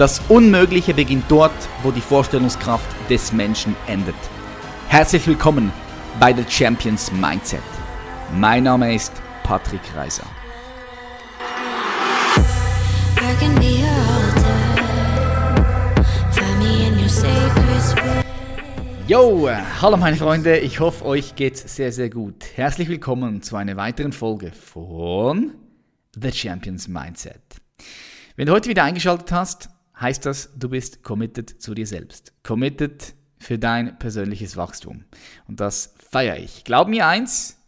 Das Unmögliche beginnt dort, wo die Vorstellungskraft des Menschen endet. Herzlich willkommen bei The Champions Mindset. Mein Name ist Patrick Reiser. Yo, hallo meine Freunde, ich hoffe euch geht's sehr, sehr gut. Herzlich willkommen zu einer weiteren Folge von The Champions Mindset. Wenn du heute wieder eingeschaltet hast, heißt das, du bist committed zu dir selbst. Committed für dein persönliches Wachstum. Und das feiere ich. Glaub mir eins,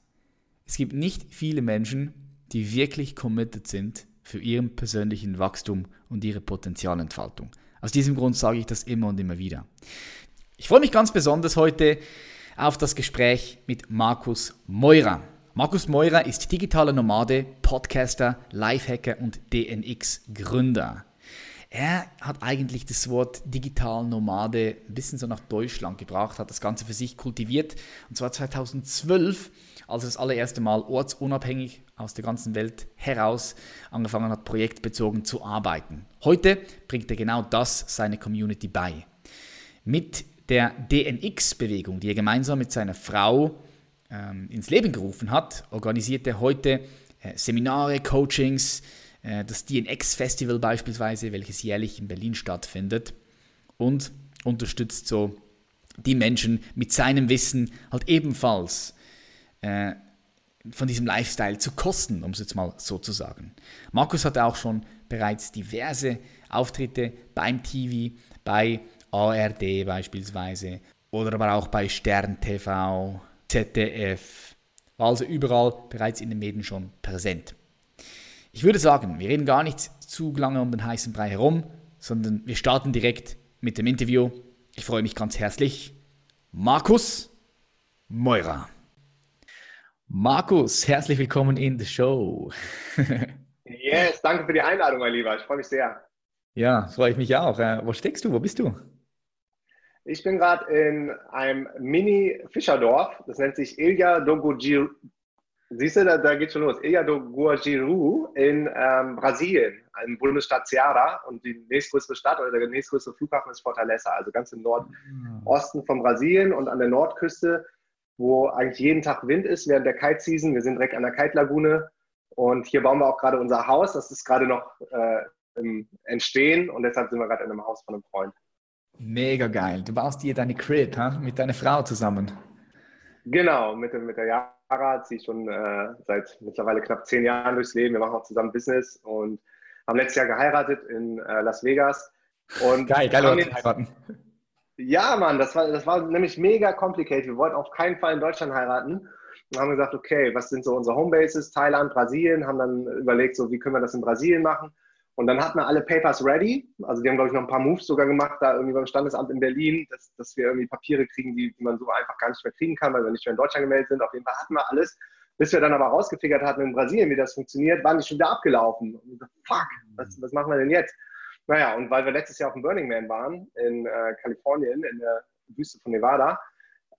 es gibt nicht viele Menschen, die wirklich committed sind für ihren persönlichen Wachstum und ihre Potenzialentfaltung. Aus diesem Grund sage ich das immer und immer wieder. Ich freue mich ganz besonders heute auf das Gespräch mit Markus Meurer. Markus Meurer ist digitaler Nomade, Podcaster, Lifehacker und DNX-Gründer. Er hat eigentlich das Wort digital Nomade ein bisschen so nach Deutschland gebracht, hat das Ganze für sich kultiviert und zwar 2012 als er das allererste Mal ortsunabhängig aus der ganzen Welt heraus angefangen hat, projektbezogen zu arbeiten. Heute bringt er genau das seine Community bei. Mit der DNX-Bewegung, die er gemeinsam mit seiner Frau ähm, ins Leben gerufen hat, organisiert er heute äh, Seminare, Coachings, das DNX-Festival beispielsweise, welches jährlich in Berlin stattfindet und unterstützt so die Menschen mit seinem Wissen halt ebenfalls äh, von diesem Lifestyle zu kosten, um es jetzt mal so zu sagen. Markus hatte auch schon bereits diverse Auftritte beim TV, bei ARD beispielsweise oder aber auch bei Stern TV, ZDF, war also überall bereits in den Medien schon präsent. Ich würde sagen, wir reden gar nicht zu lange um den heißen Brei herum, sondern wir starten direkt mit dem Interview. Ich freue mich ganz herzlich. Markus Meurer. Markus, herzlich willkommen in the show. yes, danke für die Einladung, mein Lieber. Ich freue mich sehr. Ja, freue ich mich auch. Äh, wo steckst du? Wo bist du? Ich bin gerade in einem Mini-Fischerdorf. Das nennt sich Ilha do Guajiru. Siehst du, da, da geht schon los. Ilha do Guajiru in ähm, Brasilien, im Bundesstaat Ceará. Und die nächstgrößere Stadt oder der nächstgrößere Flughafen ist Fortaleza, also ganz im Nordosten von Brasilien und an der Nordküste wo eigentlich jeden Tag Wind ist während der Kite-Season. Wir sind direkt an der Kite-Lagune und hier bauen wir auch gerade unser Haus. Das ist gerade noch äh, im Entstehen und deshalb sind wir gerade in einem Haus von einem Freund. Mega geil. Du baust dir deine Crib ha? mit deiner Frau zusammen. Genau, mit, mit der Jara ziehe ich schon äh, seit mittlerweile knapp zehn Jahren durchs Leben. Wir machen auch zusammen Business und haben letztes Jahr geheiratet in äh, Las Vegas. Und geil, geil, heiraten. Ja, Mann, das war, das war nämlich mega complicated. Wir wollten auf keinen Fall in Deutschland heiraten. Und haben gesagt, okay, was sind so unsere Homebases? Thailand, Brasilien, haben dann überlegt, so wie können wir das in Brasilien machen? Und dann hatten wir alle Papers ready. Also die haben, glaube ich, noch ein paar Moves sogar gemacht, da irgendwie beim Standesamt in Berlin, dass, dass wir irgendwie Papiere kriegen, die, die man so einfach gar nicht mehr kriegen kann, weil wir nicht mehr in Deutschland gemeldet sind. Auf jeden Fall hatten wir alles. Bis wir dann aber rausgefigert hatten in Brasilien, wie das funktioniert, waren die schon wieder abgelaufen. Und so, fuck, was, was machen wir denn jetzt? Naja, und weil wir letztes Jahr auf dem Burning Man waren in äh, Kalifornien, in der Wüste von Nevada,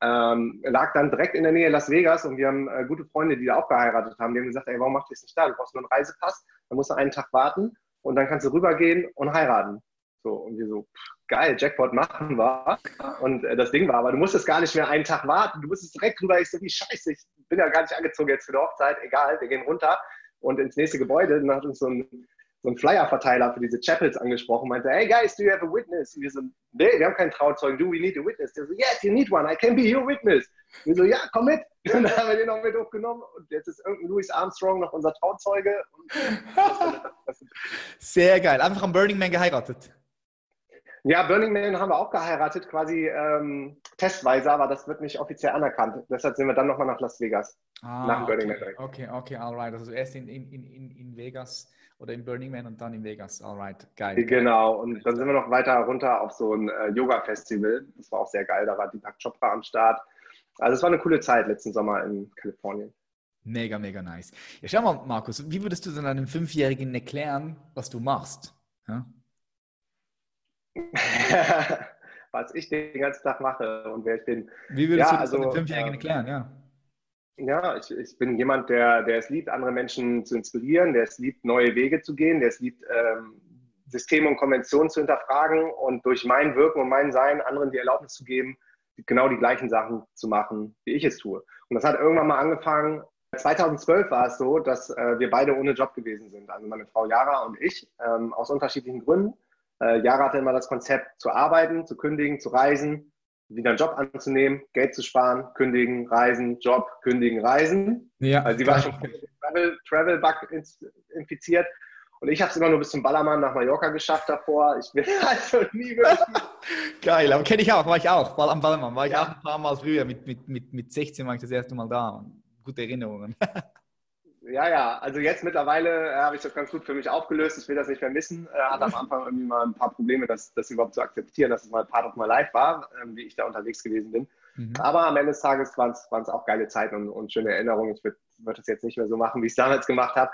ähm, lag dann direkt in der Nähe Las Vegas und wir haben äh, gute Freunde, die da auch geheiratet haben. Die haben gesagt, ey, warum macht ihr es nicht da? Du brauchst nur einen Reisepass, dann musst du einen Tag warten und dann kannst du rübergehen und heiraten. So, und wir so, pff, geil, Jackpot machen wir. Und äh, das Ding war, aber du musstest gar nicht mehr einen Tag warten, du musstest direkt rüber. Ich so, wie scheiße, ich bin ja gar nicht angezogen jetzt für die Hochzeit, egal, wir gehen runter und ins nächste Gebäude. Dann hat uns so ein so ein Flyer-Verteiler für diese Chapels angesprochen, meinte, hey guys, do you have a witness? Und wir so, nee, wir haben keinen Trauzeugen, do we need a witness? Der so, yes, you need one, I can be your witness. Und wir so, ja, komm mit. Und dann haben wir den noch mit aufgenommen und jetzt ist irgendein Louis Armstrong noch unser Trauzeuge. Sehr geil, einfach am Burning Man geheiratet. Ja, Burning Man haben wir auch geheiratet, quasi ähm, testweise, aber das wird nicht offiziell anerkannt. Deshalb sind wir dann nochmal nach Las Vegas. Ah, nach Burning okay. Man. Okay, okay, alright. Also erst in, in, in, in Vegas oder in Burning Man und dann in Vegas. Alright, geil. Genau, und dann sind wir noch weiter runter auf so ein äh, Yoga-Festival. Das war auch sehr geil. Da war Deepak Chopra am Start. Also es war eine coole Zeit letzten Sommer in Kalifornien. Mega, mega nice. Ja, schau mal, Markus, wie würdest du denn einem Fünfjährigen erklären, was du machst? Ja? was ich den ganzen Tag mache und wer ich bin. Wie würdest ja, du das also, einem Fünfjährigen äh, erklären? Ja. Ja, ich, ich bin jemand, der, der es liebt, andere Menschen zu inspirieren, der es liebt, neue Wege zu gehen, der es liebt, ähm, Systeme und Konventionen zu hinterfragen und durch mein Wirken und mein Sein anderen die Erlaubnis zu geben, genau die gleichen Sachen zu machen, wie ich es tue. Und das hat irgendwann mal angefangen. 2012 war es so, dass äh, wir beide ohne Job gewesen sind. Also meine Frau Jara und ich, ähm, aus unterschiedlichen Gründen. Äh, Jara hatte immer das Konzept zu arbeiten, zu kündigen, zu reisen, wieder einen Job anzunehmen, Geld zu sparen, kündigen, reisen, Job, kündigen, reisen. Ja, also sie war schon Travel, Travel Bug infiziert. Und ich habe es immer nur bis zum Ballermann nach Mallorca geschafft davor. Ich bin also nie wirklich. Geil, aber kenne ich auch, war ich auch. Am Ballermann war ich ja. auch ein paar Mal früher. Mit, mit, mit, mit 16 war ich das erste Mal da. Gute Erinnerungen. Ja, ja, also jetzt mittlerweile äh, habe ich das ganz gut für mich aufgelöst. Ich will das nicht mehr missen. Äh, hatte am Anfang irgendwie mal ein paar Probleme, das, das überhaupt zu akzeptieren, dass es mal Part of my life war, äh, wie ich da unterwegs gewesen bin. Mhm. Aber am Ende des Tages waren es auch geile Zeiten und, und schöne Erinnerungen. Ich würde würd das jetzt nicht mehr so machen, wie ich es damals gemacht habe.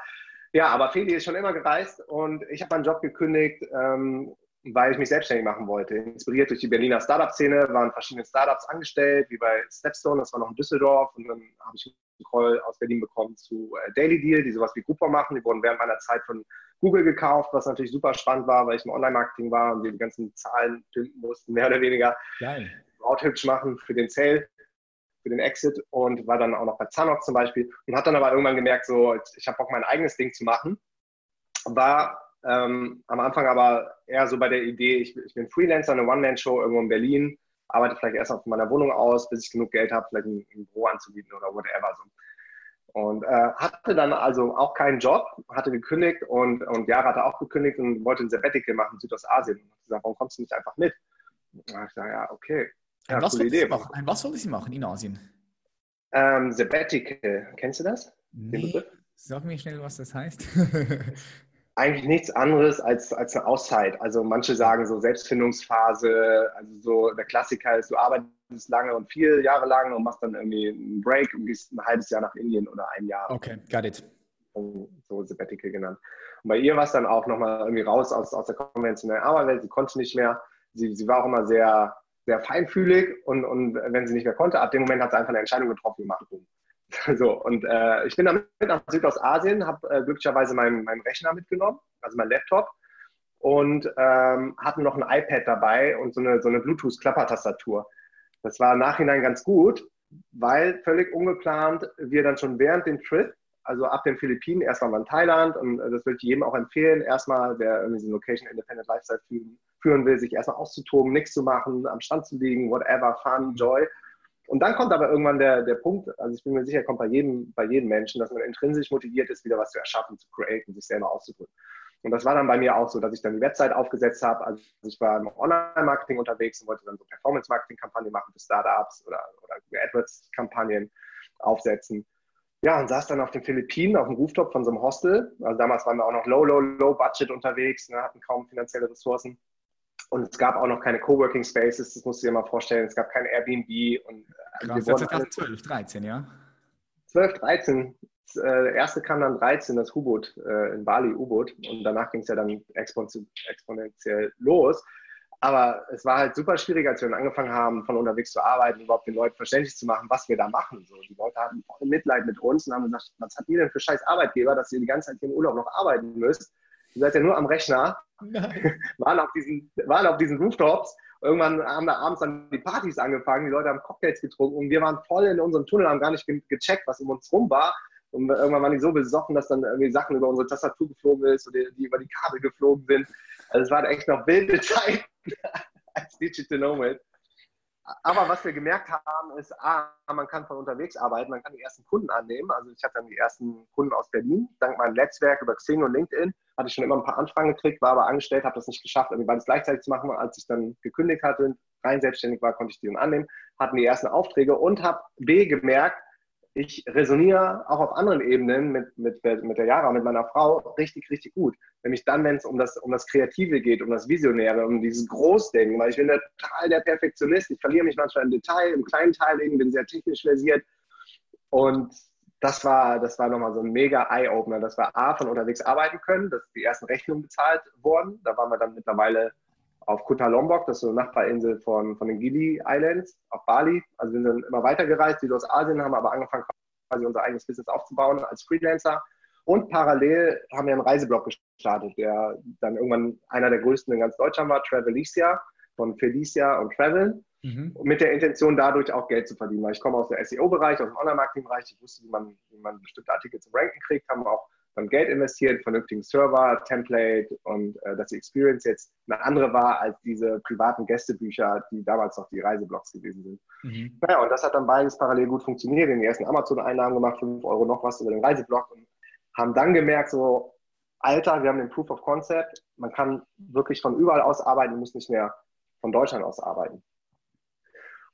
Ja, aber Feli ist schon immer gereist und ich habe meinen Job gekündigt, ähm, weil ich mich selbstständig machen wollte. Inspiriert durch die Berliner Startup-Szene, waren verschiedene Startups angestellt, wie bei Stepstone, das war noch in Düsseldorf. Und dann habe ich einen Call aus Berlin bekommen zu äh, Daily Deal, die sowas wie Groupon machen. Die wurden während meiner Zeit von Google gekauft, was natürlich super spannend war, weil ich im Online-Marketing war und wir die ganzen Zahlen pimpen mussten, mehr oder weniger. Geil. hübsch machen für den Sale, für den Exit und war dann auch noch bei Zanox zum Beispiel und hat dann aber irgendwann gemerkt, so, ich habe Bock, mein eigenes Ding zu machen. War ähm, am Anfang aber eher so bei der Idee, ich, ich bin Freelancer, eine One-Man-Show irgendwo in Berlin, arbeite vielleicht erst auf meiner Wohnung aus, bis ich genug Geld habe, vielleicht ein, ein Büro anzubieten oder whatever. So. Und äh, hatte dann also auch keinen Job, hatte gekündigt und, und Jara hatte auch gekündigt und wollte ein Sabbatical machen in Südostasien. Und ich gesagt, warum kommst du nicht einfach mit? Und ich gesagt, ja, okay. Ja, ein, was coole Idee. ein was wollte sie machen in Asien? Ähm, Sabbatical, kennst du das? Nee. Sag mir schnell, was das heißt. eigentlich nichts anderes als, als eine Auszeit. Also manche sagen so Selbstfindungsphase, also so der Klassiker ist, du arbeitest lange und vier Jahre lang und machst dann irgendwie einen Break und gehst ein halbes Jahr nach Indien oder ein Jahr. Okay, got it. So Sabbatical genannt. Und bei ihr war es dann auch nochmal irgendwie raus aus, aus der konventionellen Arbeitswelt. Sie konnte nicht mehr. Sie, sie war auch immer sehr, sehr feinfühlig und, und wenn sie nicht mehr konnte, ab dem Moment hat sie einfach eine Entscheidung getroffen gemacht. So, und äh, ich bin damit nach Südostasien, habe äh, glücklicherweise meinen, meinen Rechner mitgenommen, also meinen Laptop, und ähm, hatten noch ein iPad dabei und so eine, so eine Bluetooth-Klappertastatur. Das war im Nachhinein ganz gut, weil völlig ungeplant wir dann schon während dem Trip, also ab den Philippinen, erstmal in Thailand, und äh, das würde ich jedem auch empfehlen, erstmal, wer irgendwie so Location Independent Lifestyle führen, führen will, sich erstmal auszutoben, nichts zu machen, am Strand zu liegen, whatever, fun, joy. Und dann kommt aber irgendwann der, der Punkt, also ich bin mir sicher, kommt bei jedem, bei jedem Menschen, dass man intrinsisch motiviert ist, wieder was zu erschaffen, zu createn, sich selber auszudrücken. Und das war dann bei mir auch so, dass ich dann die Website aufgesetzt habe. Also ich war im Online-Marketing unterwegs und wollte dann so Performance-Marketing-Kampagnen machen für Startups oder, oder AdWords-Kampagnen aufsetzen. Ja, und saß dann auf den Philippinen auf dem Rooftop von so einem Hostel. Also damals waren wir auch noch low, low, low budget unterwegs, ne, hatten kaum finanzielle Ressourcen. Und es gab auch noch keine Coworking Spaces, das musst du dir mal vorstellen. Es gab kein Airbnb. Und, äh, Krass, wir 2012, 13, ja? 12, 13. Das äh, erste kam dann 13, das U-Boot äh, in Bali, U-Boot. Und danach ging es ja dann exponentiell los. Aber es war halt super schwierig, als wir dann angefangen haben, von unterwegs zu arbeiten, überhaupt den Leuten verständlich zu machen, was wir da machen. So, die Leute hatten voll Mitleid mit uns und haben gesagt, was habt ihr denn für scheiß Arbeitgeber, dass ihr die ganze Zeit hier im Urlaub noch arbeiten müsst? Ihr seid ja nur am Rechner waren auf diesen, waren auf diesen Rooftops. Irgendwann haben da abends dann die Partys angefangen, die Leute haben Cocktails getrunken und wir waren voll in unserem Tunnel, haben gar nicht gecheckt, was um uns rum war. Und irgendwann waren die so besoffen, dass dann irgendwie Sachen über unsere Tastatur geflogen ist oder die über die Kabel geflogen sind. Also es waren echt noch wilde Zeiten als Digital Nomad. Aber was wir gemerkt haben, ist, A, man kann von unterwegs arbeiten, man kann die ersten Kunden annehmen. Also ich hatte dann die ersten Kunden aus Berlin, dank meinem Netzwerk über Xing und LinkedIn hatte ich schon immer ein paar Anfragen gekriegt, war aber angestellt, habe das nicht geschafft, irgendwie beides gleichzeitig zu machen. Als ich dann gekündigt hatte, rein selbstständig war, konnte ich die dann annehmen, hatten die ersten Aufträge und habe B gemerkt, ich resoniere auch auf anderen Ebenen mit, mit, mit der Jara, mit meiner Frau richtig, richtig gut. Nämlich dann, wenn es um das, um das Kreative geht, um das Visionäre, um dieses Großdenken, weil ich bin total der Perfektionist. Ich verliere mich manchmal im Detail, im kleinen Teil, bin sehr technisch versiert. Und das war, das war nochmal so ein mega Eye-Opener, dass wir A, von unterwegs arbeiten können, dass die ersten Rechnungen bezahlt wurden. Da waren wir dann mittlerweile auf Kuta Lombok, das ist so eine Nachbarinsel von, von den Gili Islands, auf Bali. Also wir sind immer weitergereist, die aus Asien haben aber angefangen, quasi unser eigenes Business aufzubauen als Freelancer. Und parallel haben wir einen Reiseblog gestartet, der dann irgendwann einer der größten in ganz Deutschland war, Travelicia, von Felicia und Travel. Mhm. Mit der Intention, dadurch auch Geld zu verdienen. Weil ich komme aus dem SEO-Bereich, aus dem Online-Marketing-Bereich. Ich wusste, wie man, wie man bestimmte Artikel zum Ranken kriegt, haben auch dann Geld investiert, vernünftigen Server, Template und äh, dass die Experience jetzt eine andere war als diese privaten Gästebücher, die damals noch die Reiseblogs gewesen sind. Mhm. Naja, und das hat dann beides parallel gut funktioniert. Den ersten Amazon-Einnahmen gemacht, 5 Euro noch was über den Reiseblog und haben dann gemerkt, so, Alter, wir haben den Proof of Concept, man kann wirklich von überall aus arbeiten, muss nicht mehr von Deutschland aus arbeiten.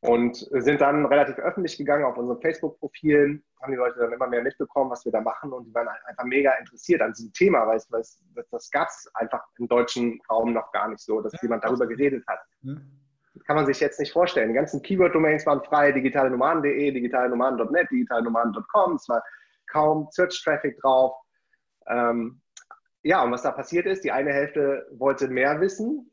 Und sind dann relativ öffentlich gegangen auf unseren Facebook-Profilen, haben die Leute dann immer mehr mitbekommen, was wir da machen und die waren einfach mega interessiert an diesem Thema, weil, es, weil es, das gab es einfach im deutschen Raum noch gar nicht so, dass ja, jemand darüber geredet hat. Ja. Das kann man sich jetzt nicht vorstellen. Die ganzen Keyword-Domains waren frei, digitalenomaden.de, digitalenomaden.net, digitalenomaden.com, es war kaum Search-Traffic drauf. Ähm, ja, und was da passiert ist, die eine Hälfte wollte mehr wissen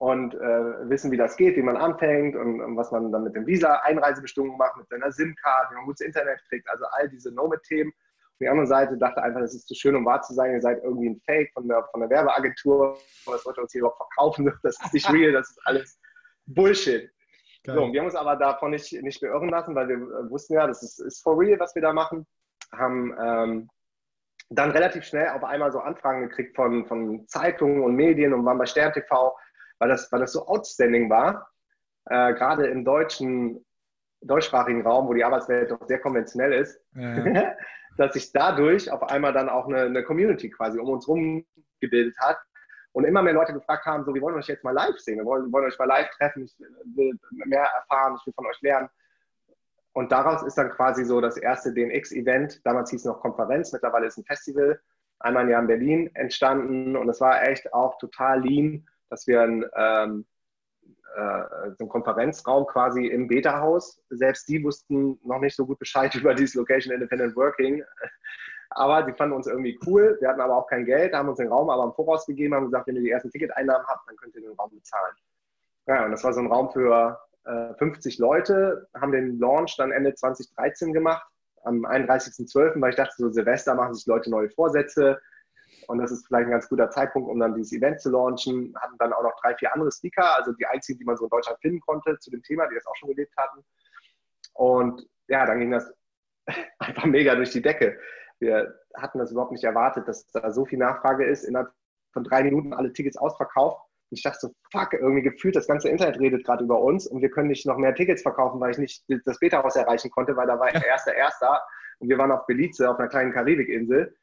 und äh, wissen, wie das geht, wie man anfängt und, und was man dann mit dem Visa-Einreisebestimmung macht, mit seiner SIM-Card, wie man gutes Internet kriegt, also all diese Nomad-Themen. Und die andere Seite dachte einfach, das ist zu schön, um wahr zu sein, ihr seid irgendwie ein Fake von der, von der Werbeagentur, was wollt ihr uns hier überhaupt verkaufen, das ist nicht real, das ist alles Bullshit. Geil. So, wir haben uns aber davon nicht, nicht beirren lassen, weil wir äh, wussten ja, das ist, ist for real, was wir da machen. Haben ähm, dann relativ schnell auf einmal so Anfragen gekriegt von, von Zeitungen und Medien und waren bei Stern TV weil das, weil das so outstanding war, äh, gerade im deutschen, deutschsprachigen Raum, wo die Arbeitswelt doch sehr konventionell ist, ja. dass sich dadurch auf einmal dann auch eine, eine Community quasi um uns herum gebildet hat und immer mehr Leute gefragt haben, so, wir wollen euch jetzt mal live sehen, wir wollen, wir wollen euch mal live treffen, ich will mehr erfahren, ich will von euch lernen. Und daraus ist dann quasi so das erste DNX-Event, damals hieß es noch Konferenz, mittlerweile ist ein Festival, einmal im Jahr in Berlin entstanden und es war echt auch total lean dass wir ein, ähm, äh, so einen Konferenzraum quasi im Beta-Haus, selbst die wussten noch nicht so gut Bescheid über dieses Location Independent Working, aber die fanden uns irgendwie cool. Wir hatten aber auch kein Geld, haben uns den Raum aber im Voraus gegeben, haben gesagt, wenn ihr die ersten Ticketeinnahmen habt, dann könnt ihr den Raum bezahlen. Ja, und das war so ein Raum für äh, 50 Leute, haben den Launch dann Ende 2013 gemacht, am 31.12., weil ich dachte, so Silvester machen sich Leute neue Vorsätze, und das ist vielleicht ein ganz guter Zeitpunkt, um dann dieses Event zu launchen. Hatten dann auch noch drei, vier andere Speaker, also die einzigen, die man so in Deutschland finden konnte zu dem Thema, die das auch schon gelebt hatten. Und ja, dann ging das einfach mega durch die Decke. Wir hatten das überhaupt nicht erwartet, dass da so viel Nachfrage ist. Innerhalb von drei Minuten alle Tickets ausverkauft. Und ich dachte so, fuck, irgendwie gefühlt, das ganze Internet redet gerade über uns und wir können nicht noch mehr Tickets verkaufen, weil ich nicht das Beta-Haus erreichen konnte, weil da war der erste Erster und wir waren auf Belize, auf einer kleinen Karibikinsel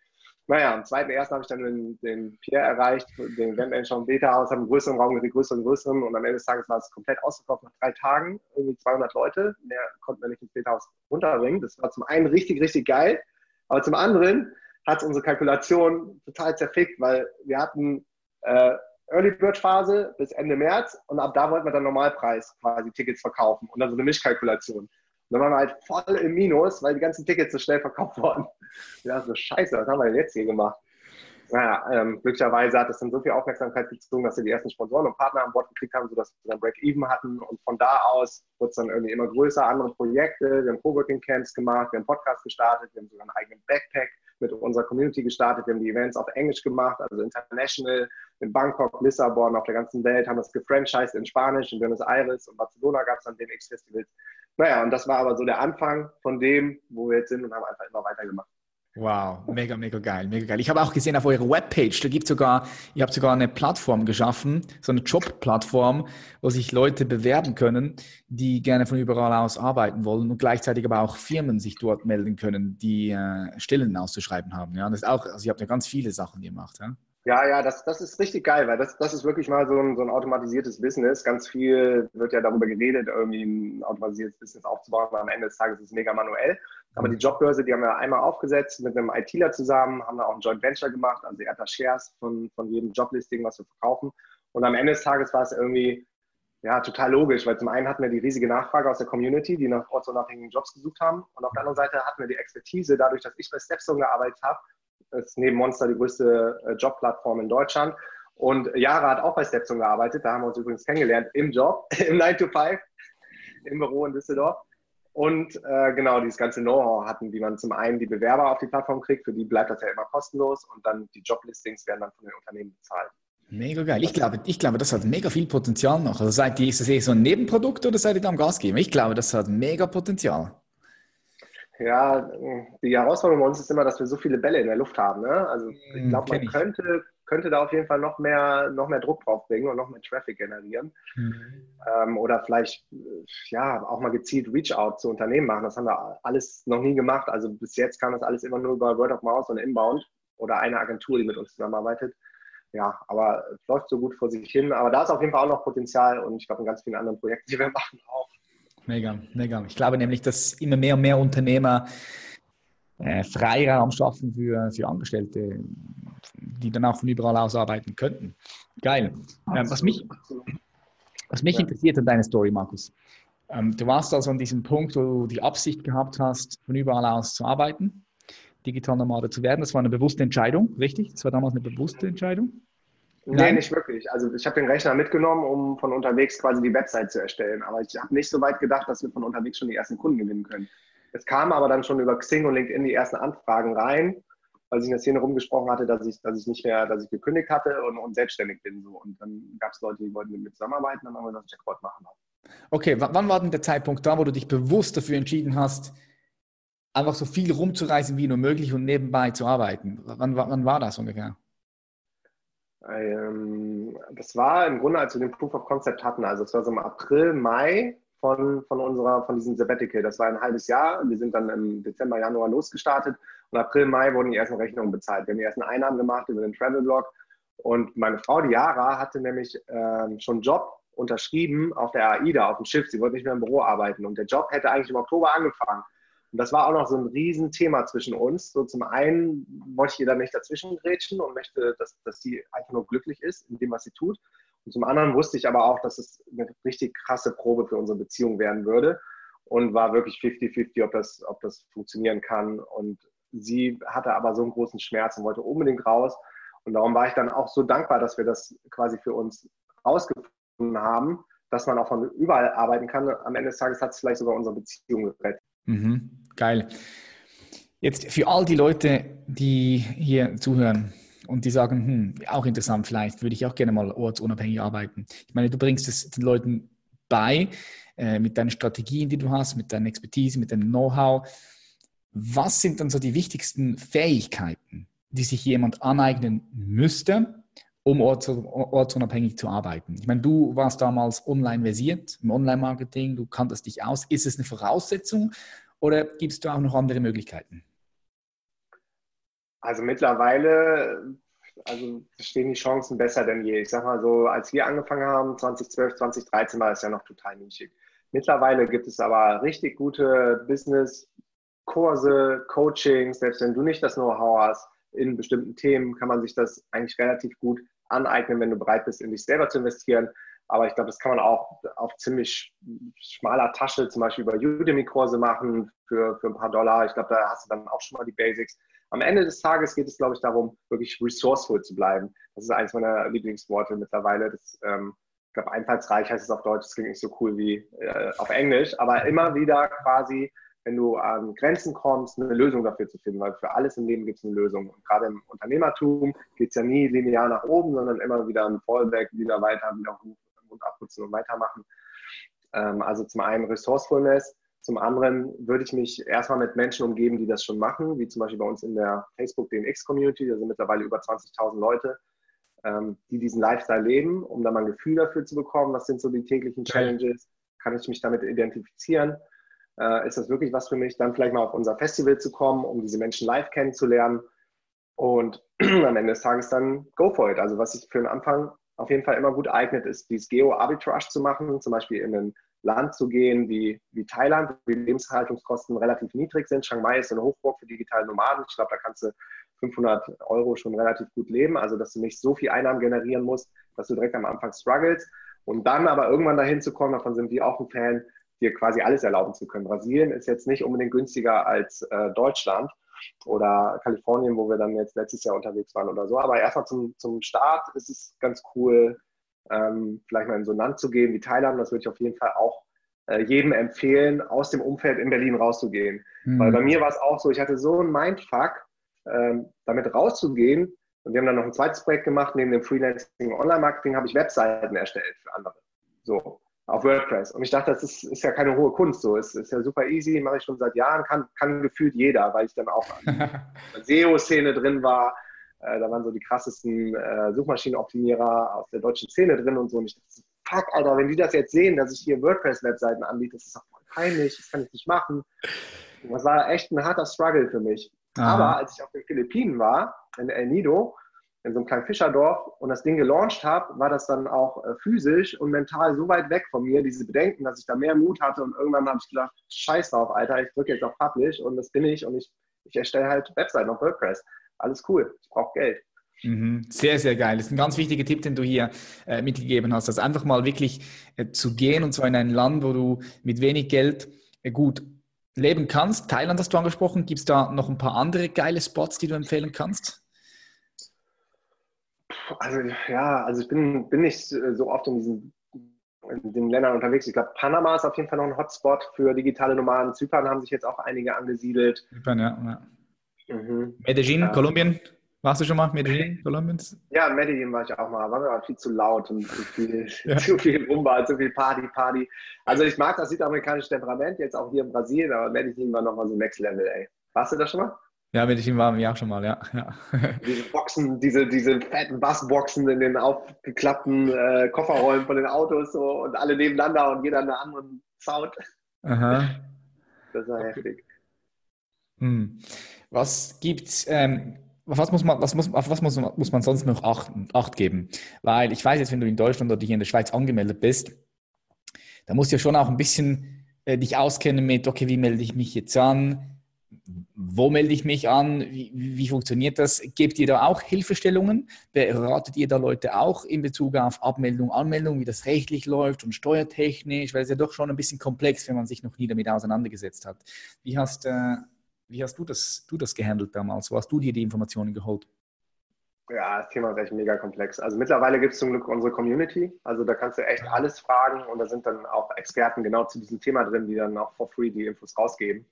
naja, am zweiten ersten habe ich dann den, den Pierre erreicht, den Eventmanager und Beta-Haus, haben einen größeren Raum, den größeren, größeren. Und am Ende des Tages war es komplett ausverkauft nach drei Tagen, irgendwie 200 Leute, mehr konnten wir nicht ins Beta-Haus runterbringen. Das war zum einen richtig, richtig geil, aber zum anderen hat es unsere Kalkulation total zerfickt, weil wir hatten äh, Early Bird Phase bis Ende März. Und ab da wollten wir dann Normalpreis quasi Tickets verkaufen. Und dann so eine Mischkalkulation. Dann waren wir halt voll im Minus, weil die ganzen Tickets so schnell verkauft wurden. Ja, so scheiße, was haben wir denn jetzt hier gemacht? Naja, ähm, glücklicherweise hat es dann so viel Aufmerksamkeit gezogen, dass wir die ersten Sponsoren und Partner an Bord gekriegt haben, sodass wir dann Break-Even hatten. Und von da aus wurde es dann irgendwie immer größer, andere Projekte. Wir haben Coworking-Camps gemacht, wir haben Podcast gestartet, wir haben sogar einen eigenen Backpack mit unserer Community gestartet. Wir haben die Events auf Englisch gemacht, also international, in Bangkok, Lissabon, auf der ganzen Welt, haben das gefranchised in Spanisch, in Buenos Aires und Barcelona gab es dann den X-Festivals. Naja, und das war aber so der Anfang von dem, wo wir jetzt sind und haben einfach immer weitergemacht. Wow, mega, mega geil, mega geil. Ich habe auch gesehen auf eurer Webpage, da gibt sogar, ihr habt sogar eine Plattform geschaffen, so eine Jobplattform, wo sich Leute bewerben können, die gerne von überall aus arbeiten wollen und gleichzeitig aber auch Firmen sich dort melden können, die äh, Stellen auszuschreiben haben. Ja, das ist auch, also ihr habt ja ganz viele Sachen gemacht. Ja? Ja, ja, das, das ist richtig geil, weil das, das ist wirklich mal so ein, so ein automatisiertes Business. Ganz viel wird ja darüber geredet, irgendwie ein automatisiertes Business aufzubauen, aber am Ende des Tages ist es mega manuell. Aber die Jobbörse, die haben wir einmal aufgesetzt mit einem ITler zusammen, haben da auch ein Joint Venture gemacht, also er hat da Shares von, von jedem Joblisting, was wir verkaufen. Und am Ende des Tages war es irgendwie ja, total logisch, weil zum einen hatten wir die riesige Nachfrage aus der Community, die nach ortsunabhängigen Jobs gesucht haben. Und auf der anderen Seite hatten wir die Expertise, dadurch, dass ich bei Stepstone gearbeitet habe, ist neben Monster die größte äh, Jobplattform in Deutschland. Und Jara hat auch bei Stepstone gearbeitet. Da haben wir uns übrigens kennengelernt im Job, im 9 to 5, im Büro in Düsseldorf. Und äh, genau, dieses ganze Know-how hatten, wie man zum einen die Bewerber auf die Plattform kriegt, für die bleibt das ja immer kostenlos und dann die Joblistings werden dann von den Unternehmen bezahlt. Mega geil. Ich glaube, ich glaube, das hat mega viel Potenzial noch. Also seid ihr, ist das eh so ein Nebenprodukt oder seid ihr da am Gas geben? Ich glaube, das hat mega Potenzial. Ja, die Herausforderung bei uns ist immer, dass wir so viele Bälle in der Luft haben. Ne? Also ich hm, glaube, man könnte, könnte da auf jeden Fall noch mehr, noch mehr Druck drauf bringen und noch mehr Traffic generieren. Mhm. Ähm, oder vielleicht ja auch mal gezielt Reach-out zu Unternehmen machen. Das haben wir alles noch nie gemacht. Also bis jetzt kam das alles immer nur über Word of Mouth und Inbound oder eine Agentur, die mit uns zusammenarbeitet. Ja, aber es läuft so gut vor sich hin. Aber da ist auf jeden Fall auch noch Potenzial und ich glaube in ganz vielen anderen Projekten, die wir machen, auch. Mega, mega. Ich glaube nämlich, dass immer mehr und mehr Unternehmer äh, Freiraum schaffen für, für Angestellte, die dann auch von überall aus arbeiten könnten. Geil. Ähm, was mich, was mich interessiert an deiner Story, Markus, ähm, du warst also an diesem Punkt, wo du die Absicht gehabt hast, von überall aus zu arbeiten, digital Nomade zu werden. Das war eine bewusste Entscheidung, richtig? Das war damals eine bewusste Entscheidung? Nee, nicht wirklich. Also ich habe den Rechner mitgenommen, um von unterwegs quasi die Website zu erstellen. Aber ich habe nicht so weit gedacht, dass wir von unterwegs schon die ersten Kunden gewinnen können. Es kamen aber dann schon über Xing und LinkedIn die ersten Anfragen rein, weil sich in der Szene rumgesprochen hatte, dass ich, dass ich nicht mehr, dass ich gekündigt hatte und, und selbstständig bin. So. Und dann gab es Leute, die wollten mit mir zusammenarbeiten und dann haben wir das Jackpot machen. Okay, wann war denn der Zeitpunkt da, wo du dich bewusst dafür entschieden hast, einfach so viel rumzureisen wie nur möglich und nebenbei zu arbeiten? Wann, wann war das ungefähr? Ähm, das war im Grunde, als wir den Proof of Concept hatten. Also es war so im April, Mai von, von unserer, von diesem Sabbatical. Das war ein halbes Jahr. Wir sind dann im Dezember, Januar losgestartet. Und April, Mai wurden die ersten Rechnungen bezahlt. Wir haben die ersten Einnahmen gemacht über den Travel-Blog. Und meine Frau, die Yara, hatte nämlich ähm, schon einen Job unterschrieben auf der AIDA, auf dem Schiff. Sie wollte nicht mehr im Büro arbeiten. Und der Job hätte eigentlich im Oktober angefangen. Und das war auch noch so ein Riesenthema zwischen uns. So zum einen wollte ich ihr da nicht dazwischen grätschen und möchte, dass, dass sie einfach nur glücklich ist in dem, was sie tut. Und zum anderen wusste ich aber auch, dass es eine richtig krasse Probe für unsere Beziehung werden würde und war wirklich 50-50, ob das, ob das funktionieren kann. Und sie hatte aber so einen großen Schmerz und wollte unbedingt raus. Und darum war ich dann auch so dankbar, dass wir das quasi für uns rausgefunden haben, dass man auch von überall arbeiten kann. Am Ende des Tages hat es vielleicht sogar unsere Beziehung gerettet. Mhm, geil. Jetzt für all die Leute, die hier zuhören und die sagen, hm, auch interessant, vielleicht würde ich auch gerne mal ortsunabhängig arbeiten. Ich meine, du bringst es den Leuten bei äh, mit deinen Strategien, die du hast, mit deiner Expertise, mit deinem Know-how. Was sind dann so die wichtigsten Fähigkeiten, die sich jemand aneignen müsste, um ortsunabhängig zu arbeiten. Ich meine, du warst damals online versiert im Online-Marketing, du kanntest dich aus. Ist es eine Voraussetzung oder gibst du auch noch andere Möglichkeiten? Also mittlerweile also stehen die Chancen besser denn je. Ich sag mal so, als wir angefangen haben, 2012, 2013 war es ja noch total nischig. Mittlerweile gibt es aber richtig gute Business-Kurse, Coachings, selbst wenn du nicht das Know-how hast, in bestimmten Themen kann man sich das eigentlich relativ gut aneignen, wenn du bereit bist, in dich selber zu investieren. Aber ich glaube, das kann man auch auf ziemlich schmaler Tasche, zum Beispiel über Udemy-Kurse machen für, für ein paar Dollar. Ich glaube, da hast du dann auch schon mal die Basics. Am Ende des Tages geht es, glaube ich, darum, wirklich resourceful zu bleiben. Das ist eines meiner Lieblingsworte mittlerweile. Das, ähm, ich glaube, einfallsreich heißt es auf Deutsch. Das klingt nicht so cool wie äh, auf Englisch. Aber immer wieder quasi wenn du an Grenzen kommst, eine Lösung dafür zu finden, weil für alles im Leben gibt es eine Lösung. Und gerade im Unternehmertum geht es ja nie linear nach oben, sondern immer wieder ein Fallback, wieder weiter, wieder hoch und abputzen und weitermachen. Ähm, also zum einen Resourcefulness, zum anderen würde ich mich erstmal mit Menschen umgeben, die das schon machen, wie zum Beispiel bei uns in der Facebook DNX Community, da sind mittlerweile über 20.000 Leute, ähm, die diesen Lifestyle leben, um da mal ein Gefühl dafür zu bekommen, was sind so die täglichen Challenges, kann ich mich damit identifizieren äh, ist das wirklich was für mich, dann vielleicht mal auf unser Festival zu kommen, um diese Menschen live kennenzulernen. Und am Ende des Tages dann go for it. Also was sich für den Anfang auf jeden Fall immer gut eignet, ist dieses Geo-Arbitrage zu machen, zum Beispiel in ein Land zu gehen wie, wie Thailand, wo die Lebenshaltungskosten relativ niedrig sind. Chiang Mai ist eine Hochburg für digitale Nomaden. Ich glaube, da kannst du 500 Euro schon relativ gut leben, also dass du nicht so viel Einnahmen generieren musst, dass du direkt am Anfang struggles. Und dann aber irgendwann dahin zu kommen, davon sind wir auch ein Fan, dir quasi alles erlauben zu können. Brasilien ist jetzt nicht unbedingt günstiger als äh, Deutschland oder Kalifornien, wo wir dann jetzt letztes Jahr unterwegs waren oder so. Aber erstmal zum, zum Start ist es ganz cool, ähm, vielleicht mal in so ein Land zu gehen wie Thailand. Das würde ich auf jeden Fall auch äh, jedem empfehlen, aus dem Umfeld in Berlin rauszugehen. Mhm. Weil bei mir war es auch so, ich hatte so einen Mindfuck, ähm, damit rauszugehen. Und wir haben dann noch ein zweites Projekt gemacht, neben dem Freelancing Online-Marketing habe ich Webseiten erstellt für andere. So, auf WordPress. Und ich dachte, das ist, ist ja keine hohe Kunst. So, es ist ja super easy, mache ich schon seit Jahren, kann, kann gefühlt jeder, weil ich dann auch in der SEO-Szene drin war. Äh, da waren so die krassesten äh, Suchmaschinenoptimierer aus der deutschen Szene drin und so. Und ich dachte, fuck, Alter, wenn die das jetzt sehen, dass ich hier WordPress-Webseiten anbiete, das ist doch voll peinlich, das kann ich nicht machen. Und das war echt ein harter Struggle für mich. Aha. Aber als ich auf den Philippinen war, in El Nido, in so einem kleinen Fischerdorf und das Ding gelauncht habe, war das dann auch äh, physisch und mental so weit weg von mir, diese Bedenken, dass ich da mehr Mut hatte und irgendwann habe ich gedacht, scheiß drauf, Alter, ich drücke jetzt auf Publish und das bin ich und ich, ich erstelle halt Webseiten auf WordPress. Alles cool, ich brauche Geld. Mhm. Sehr, sehr geil. Das ist ein ganz wichtiger Tipp, den du hier äh, mitgegeben hast. Also einfach mal wirklich äh, zu gehen und zwar in ein Land, wo du mit wenig Geld äh, gut leben kannst. Thailand hast du angesprochen. Gibt es da noch ein paar andere geile Spots, die du empfehlen kannst? Also ja, also ich bin, bin nicht so oft in diesen in den Ländern unterwegs. Ich glaube, Panama ist auf jeden Fall noch ein Hotspot für digitale Nomaden. Zypern haben sich jetzt auch einige angesiedelt. Zypern, ja. ja. Mhm. Medellin, ja. Kolumbien. Warst du schon mal Medellin, Kolumbien? Ja, Medellin war ich auch mal. War mir aber viel zu laut und zu viel, ja. zu viel Rumba, zu viel Party, Party. Also ich mag das südamerikanische Temperament, jetzt auch hier in Brasilien, aber Medellin war nochmal so Next Level, ey. Warst du da schon mal? Ja, Medellin waren wir auch schon mal, ja. ja. Diese Boxen, diese, diese fetten Bassboxen in den aufgeklappten äh, Kofferräumen von den Autos so, und alle nebeneinander und jeder eine andere Sound. Aha. Das war heftig. Hm. Was gibt's, ähm, was muss man, was muss, auf was muss, muss man sonst noch achten, Acht geben? Weil ich weiß jetzt, wenn du in Deutschland oder hier in der Schweiz angemeldet bist, da musst du ja schon auch ein bisschen äh, dich auskennen mit, okay, wie melde ich mich jetzt an? Wo melde ich mich an? Wie, wie, funktioniert das? Gebt ihr da auch Hilfestellungen? Beratet ihr da Leute auch in Bezug auf Abmeldung, Anmeldung, wie das rechtlich läuft und steuertechnisch? Weil es ja doch schon ein bisschen komplex, wenn man sich noch nie damit auseinandergesetzt hat. Wie hast, äh, wie hast du, das, du das gehandelt damals? Wo hast du dir die Informationen geholt? Ja, das Thema ist echt mega komplex. Also mittlerweile gibt es zum Glück unsere Community. Also da kannst du echt alles fragen und da sind dann auch Experten genau zu diesem Thema drin, die dann auch for free die Infos rausgeben.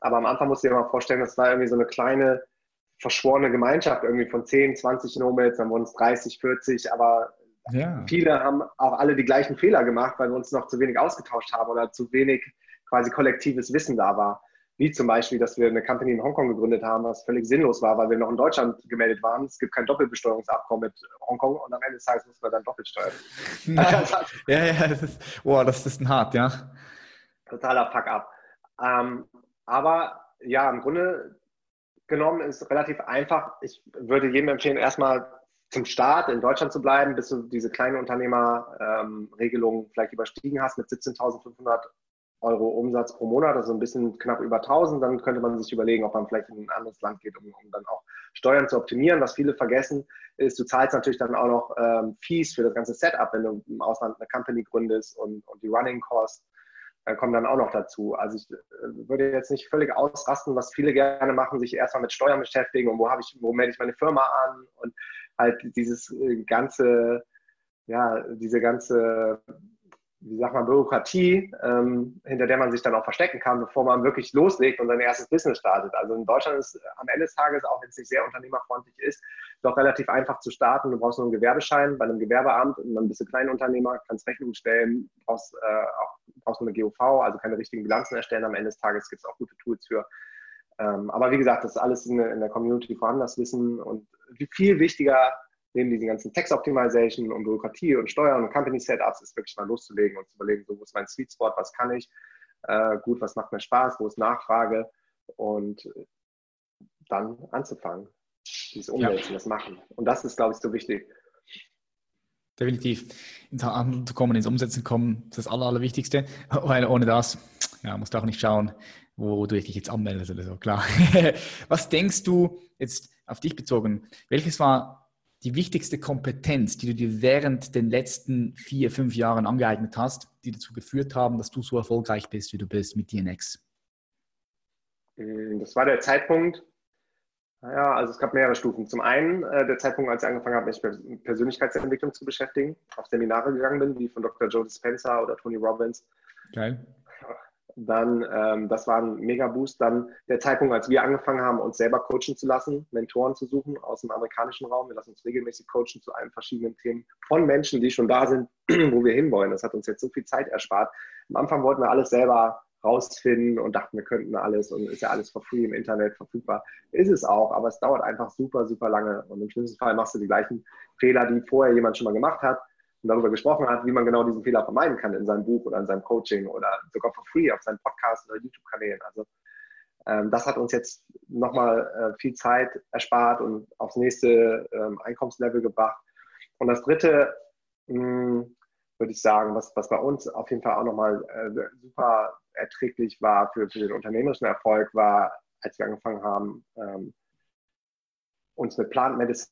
Aber am Anfang musst du dir mal vorstellen, das war irgendwie so eine kleine verschworene Gemeinschaft irgendwie von 10, 20 Nomads, dann wurden es 30, 40, aber ja. viele haben auch alle die gleichen Fehler gemacht, weil wir uns noch zu wenig ausgetauscht haben oder zu wenig quasi kollektives Wissen da war. Wie zum Beispiel, dass wir eine Company in Hongkong gegründet haben, was völlig sinnlos war, weil wir noch in Deutschland gemeldet waren. Es gibt kein Doppelbesteuerungsabkommen mit Hongkong und am Ende des Tages müssen wir dann doppelt steuern. ja, ja, das ist, oh, das ist ein hart, ja. Totaler Fuck-up. Ähm, aber ja, im Grunde genommen ist es relativ einfach. Ich würde jedem empfehlen, erstmal zum Start in Deutschland zu bleiben, bis du diese kleine Unternehmerregelung ähm, vielleicht überstiegen hast mit 17.500 Euro Umsatz pro Monat, also ein bisschen knapp über 1000. Dann könnte man sich überlegen, ob man vielleicht in ein anderes Land geht, um, um dann auch Steuern zu optimieren. Was viele vergessen, ist, du zahlst natürlich dann auch noch ähm, Fees für das ganze Setup, wenn du im Ausland eine Company gründest und, und die Running Costs kommen dann auch noch dazu. Also ich äh, würde jetzt nicht völlig ausrasten, was viele gerne machen, sich erstmal mit Steuern beschäftigen und wo habe ich, wo melde ich meine Firma an und halt dieses äh, ganze, ja, diese ganze wie sagt man, Bürokratie, ähm, hinter der man sich dann auch verstecken kann, bevor man wirklich loslegt und sein erstes Business startet. Also in Deutschland ist am Ende des Tages, auch wenn es nicht sehr unternehmerfreundlich ist, doch relativ einfach zu starten. Du brauchst nur einen Gewerbeschein bei einem Gewerbeamt und dann bist du Kleinunternehmer, kannst Rechnungen stellen, brauchst äh, auch brauchst nur eine GOV, also keine richtigen Bilanzen erstellen. Am Ende des Tages gibt es auch gute Tools für. Ähm, aber wie gesagt, das ist alles in der, in der Community vorhanden, das Wissen und viel wichtiger neben diesen ganzen Text Optimization und Bürokratie und Steuern und Company Setups ist wirklich mal loszulegen und zu überlegen, so, wo ist mein Sweet Spot, was kann ich äh, gut, was macht mir Spaß, wo ist Nachfrage und dann anzufangen. Dieses Umsetzen, ja. das Machen. Und das ist, glaube ich, so wichtig. Definitiv. Ins Handeln zu kommen, ins Umsetzen kommen, das ist das Aller, Allerwichtigste. Weil ohne das ja, musst du auch nicht schauen, wo du dich jetzt anmeldest oder so, klar. Was denkst du jetzt auf dich bezogen? Welches war die wichtigste Kompetenz, die du dir während den letzten vier, fünf Jahren angeeignet hast, die dazu geführt haben, dass du so erfolgreich bist, wie du bist mit DNX? Hm, das war der Zeitpunkt, ja, also es gab mehrere Stufen. Zum einen äh, der Zeitpunkt, als ich angefangen habe, mich mit Persönlichkeitsentwicklung zu beschäftigen, auf Seminare gegangen bin, wie von Dr. Joe Dispenza oder Tony Robbins. Geil. Dann, ähm, das war ein Mega-Boost. Dann der Zeitpunkt, als wir angefangen haben, uns selber coachen zu lassen, Mentoren zu suchen aus dem amerikanischen Raum. Wir lassen uns regelmäßig coachen zu allen verschiedenen Themen von Menschen, die schon da sind, wo wir hinwollen. Das hat uns jetzt so viel Zeit erspart. Am Anfang wollten wir alles selber rausfinden und dachten, wir könnten alles und ist ja alles for free im Internet verfügbar. Ist es auch, aber es dauert einfach super, super lange. Und im schlimmsten Fall machst du die gleichen Fehler, die vorher jemand schon mal gemacht hat und darüber gesprochen hat, wie man genau diesen Fehler vermeiden kann in seinem Buch oder in seinem Coaching oder sogar for free auf seinem Podcast oder YouTube-Kanälen. Also ähm, das hat uns jetzt nochmal äh, viel Zeit erspart und aufs nächste ähm, Einkommenslevel gebracht. Und das dritte, mh, würde ich sagen, was, was bei uns auf jeden Fall auch nochmal äh, super erträglich war für, für den unternehmerischen Erfolg, war, als wir angefangen haben, ähm, uns mit Plant Medicine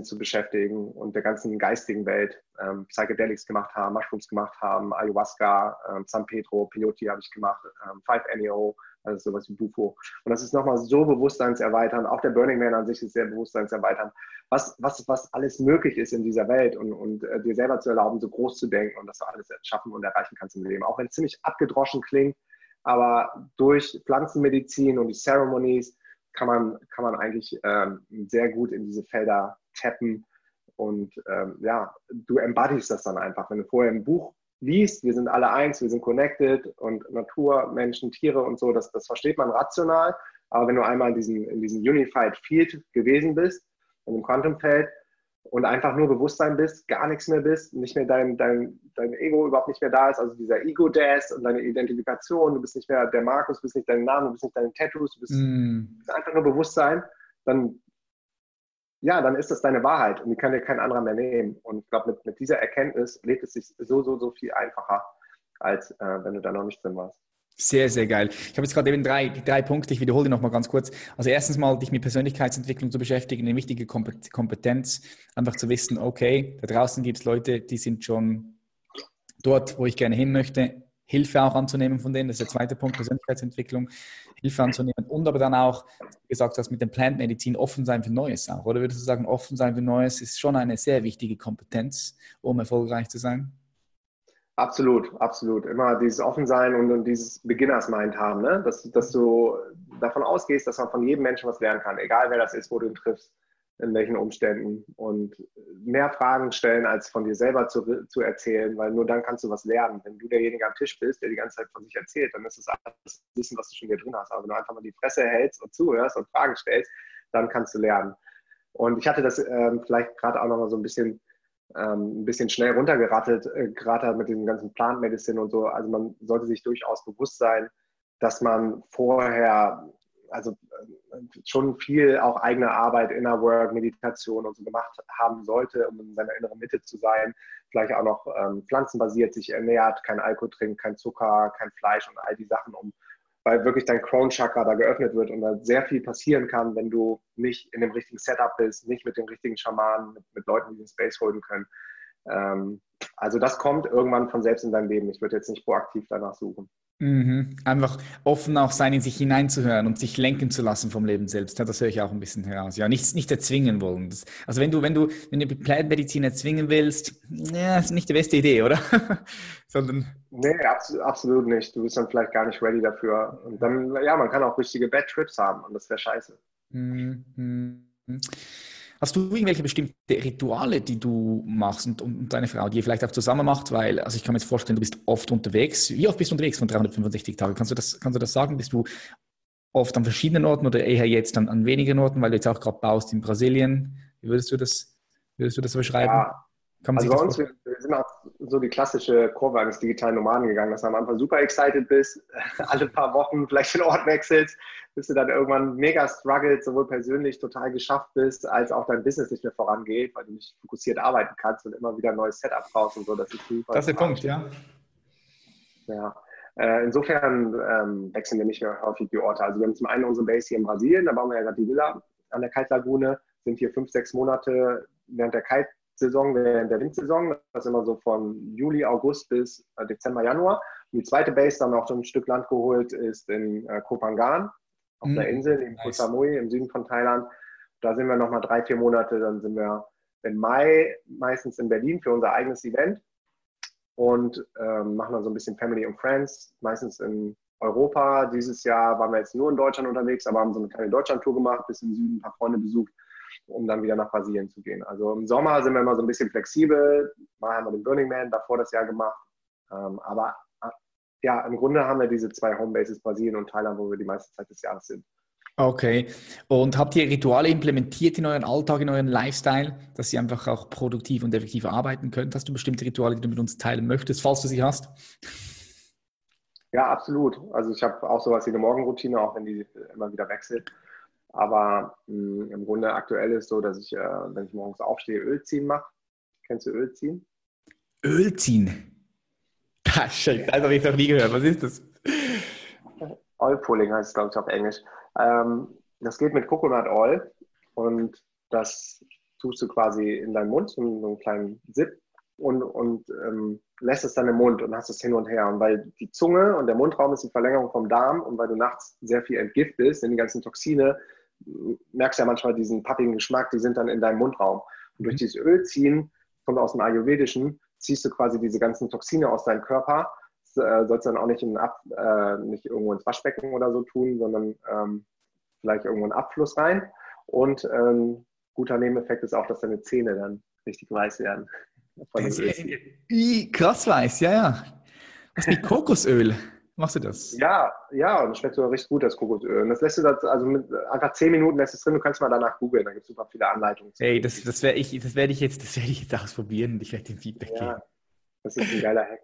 zu beschäftigen und der ganzen geistigen Welt, ähm, Psychedelics gemacht haben, Mushrooms gemacht haben, Ayahuasca, ähm, San Pedro, Peyote habe ich gemacht, ähm, 5-NEO, also sowas wie Bufo. Und das ist nochmal so bewusstseinserweitern. Auch der Burning Man an sich ist sehr bewusstseinserweitern, was, was, was alles möglich ist in dieser Welt und, und äh, dir selber zu erlauben, so groß zu denken und dass du alles schaffen und erreichen kannst im Leben. Auch wenn es ziemlich abgedroschen klingt, aber durch Pflanzenmedizin und die Ceremonies kann man, kann man eigentlich ähm, sehr gut in diese Felder tappen. Und ähm, ja, du embodies das dann einfach. Wenn du vorher ein Buch liest, wir sind alle eins, wir sind connected und Natur, Menschen, Tiere und so, das, das versteht man rational. Aber wenn du einmal in diesem, in diesem Unified Field gewesen bist, in dem Quantum-Feld, und einfach nur Bewusstsein bist, gar nichts mehr bist, nicht mehr dein, dein, dein Ego überhaupt nicht mehr da ist, also dieser Ego-Death und deine Identifikation, du bist nicht mehr der Markus, du bist nicht dein Name, du bist nicht deine Tattoos, du bist, mm. bist einfach nur Bewusstsein, dann ja, dann ist das deine Wahrheit und die kann dir kein anderer mehr nehmen. Und ich glaube, mit, mit dieser Erkenntnis lebt es sich so, so, so viel einfacher, als äh, wenn du da noch nicht drin warst. Sehr, sehr geil. Ich habe jetzt gerade eben drei, drei Punkte, ich wiederhole die nochmal ganz kurz. Also erstens mal, dich mit Persönlichkeitsentwicklung zu beschäftigen, eine wichtige Kompetenz, einfach zu wissen, okay, da draußen gibt es Leute, die sind schon dort, wo ich gerne hin möchte. Hilfe auch anzunehmen von denen, das ist der zweite Punkt, Persönlichkeitsentwicklung, Hilfe anzunehmen und aber dann auch, wie gesagt hast, mit dem Plant-Medizin offen sein für Neues auch, oder würdest du sagen, offen sein für Neues ist schon eine sehr wichtige Kompetenz, um erfolgreich zu sein? Absolut, absolut. Immer dieses Offensein und, und dieses Beginners-Mind haben, ne? dass, dass du davon ausgehst, dass man von jedem Menschen was lernen kann, egal wer das ist, wo du ihn triffst in welchen Umständen und mehr Fragen stellen, als von dir selber zu, zu erzählen, weil nur dann kannst du was lernen. Wenn du derjenige am Tisch bist, der die ganze Zeit von sich erzählt, dann ist es alles Wissen, was du schon hier drin hast. Aber wenn du einfach mal die Fresse hältst und zuhörst und Fragen stellst, dann kannst du lernen. Und ich hatte das ähm, vielleicht gerade auch nochmal so ein bisschen, ähm, ein bisschen schnell runtergerattet, äh, gerade mit diesem ganzen Plant Medicine und so. Also man sollte sich durchaus bewusst sein, dass man vorher also äh, schon viel auch eigene Arbeit, Inner Work, Meditation und so gemacht haben sollte, um in seiner inneren Mitte zu sein. Vielleicht auch noch ähm, pflanzenbasiert sich ernährt, kein Alkohol trinkt, kein Zucker, kein Fleisch und all die Sachen, um weil wirklich dein Crown-Chakra da geöffnet wird und da sehr viel passieren kann, wenn du nicht in dem richtigen Setup bist, nicht mit den richtigen Schamanen, mit, mit Leuten, die den Space holen können. Ähm, also das kommt irgendwann von selbst in dein Leben. Ich würde jetzt nicht proaktiv danach suchen. Mhm. Einfach offen auch sein, in sich hineinzuhören und sich lenken zu lassen vom Leben selbst. Ja, das höre ich auch ein bisschen heraus. Ja, nichts nicht erzwingen wollen. Das, also wenn du, wenn du, wenn du Medizin erzwingen willst, ja, ist nicht die beste Idee, oder? Sondern. Nee, absolut, absolut nicht. Du bist dann vielleicht gar nicht ready dafür. Und dann, ja, man kann auch richtige Bad Trips haben und das wäre scheiße. Mhm. Hast du irgendwelche bestimmte Rituale, die du machst und, und deine Frau, die ihr vielleicht auch zusammen macht? Weil, also ich kann mir jetzt vorstellen, du bist oft unterwegs. Wie oft bist du unterwegs von 365 Tagen? Kannst du das, kannst du das sagen? Bist du oft an verschiedenen Orten oder eher jetzt an, an wenigen Orten, weil du jetzt auch gerade baust in Brasilien? Wie würdest du das, würdest du das beschreiben? Ja, also bei uns, wir, wir, sind auch so die klassische Kurve eines digitalen Nomaden gegangen, dass du am Anfang super excited bist, alle paar Wochen vielleicht den Ort wechselst, bis du dann irgendwann mega struggled, sowohl persönlich total geschafft bist, als auch dein Business nicht mehr vorangeht, weil du nicht fokussiert arbeiten kannst und immer wieder ein neues Setup brauchst und so. Das ist super. Das ist der Punkt, ja. Ja. Äh, insofern ähm, wechseln wir nicht mehr häufig die Orte. Also wir haben zum einen unsere Base hier in Brasilien, da bauen wir ja gerade die Villa an der Kaltlagune, sind hier fünf, sechs Monate während der Kalt Saison während der Windsaison. Das ist immer so von Juli, August bis äh, Dezember, Januar. Und die zweite Base, dann auch schon ein Stück Land geholt, ist in äh, Kopangan, auf mhm. einer Insel, in Koh Samui im Süden von Thailand. Da sind wir nochmal drei, vier Monate. Dann sind wir im Mai meistens in Berlin für unser eigenes Event und ähm, machen dann so ein bisschen Family und Friends, meistens in Europa. Dieses Jahr waren wir jetzt nur in Deutschland unterwegs, aber haben so eine kleine Deutschland-Tour gemacht, bis im Süden ein paar Freunde besucht um dann wieder nach Brasilien zu gehen. Also im Sommer sind wir immer so ein bisschen flexibel. Mal haben wir den Burning Man davor das Jahr gemacht. Ähm, aber äh, ja, im Grunde haben wir diese zwei Homebases, Brasilien und Thailand, wo wir die meiste Zeit des Jahres sind. Okay. Und habt ihr Rituale implementiert in euren Alltag, in euren Lifestyle, dass ihr einfach auch produktiv und effektiv arbeiten könnt? Hast du bestimmte Rituale, die du mit uns teilen möchtest, falls du sie hast? Ja, absolut. Also ich habe auch sowas wie eine Morgenroutine, auch wenn die immer wieder wechselt. Aber mh, hm, im Grunde aktuell ist so, dass ich, äh, wenn ich morgens aufstehe, Öl ziehen mache. Kennst du Öl ziehen? Öl ziehen? Das, shit, das habe ich noch nie gehört. Was ist das? Oil Pulling heißt es, glaube ich, auf Englisch. Ähm, das geht mit Coconut Oil und das tust du quasi in deinen Mund, so einen kleinen Sip und, und ähm, lässt es dann im Mund und hast es hin und her. Und weil die Zunge und der Mundraum ist die Verlängerung vom Darm und weil du nachts sehr viel entgiftest, sind die ganzen Toxine merkst ja manchmal diesen pappigen Geschmack, die sind dann in deinem Mundraum. Und durch mhm. dieses Ölziehen, kommt aus dem Ayurvedischen, ziehst du quasi diese ganzen Toxine aus deinem Körper. Das, äh, sollst du dann auch nicht, in Ab, äh, nicht irgendwo ins Waschbecken oder so tun, sondern ähm, vielleicht irgendwo in Abfluss rein. Und ähm, guter Nebeneffekt ist auch, dass deine Zähne dann richtig weiß werden. Krass weiß, ja, ja. Was mit Kokosöl? Machst du das? Ja, ja, und das schmeckt sogar richtig gut, das Kokosöl. Und das lässt du das, also mit einfach zehn Minuten lässt es drin, du kannst mal danach googeln, da gibt es super viele Anleitungen. Ey, das, das werde ich, das werde ich jetzt, das werde ich jetzt ausprobieren und ich werde den Feedback ja, geben. Das ist ein geiler Hack.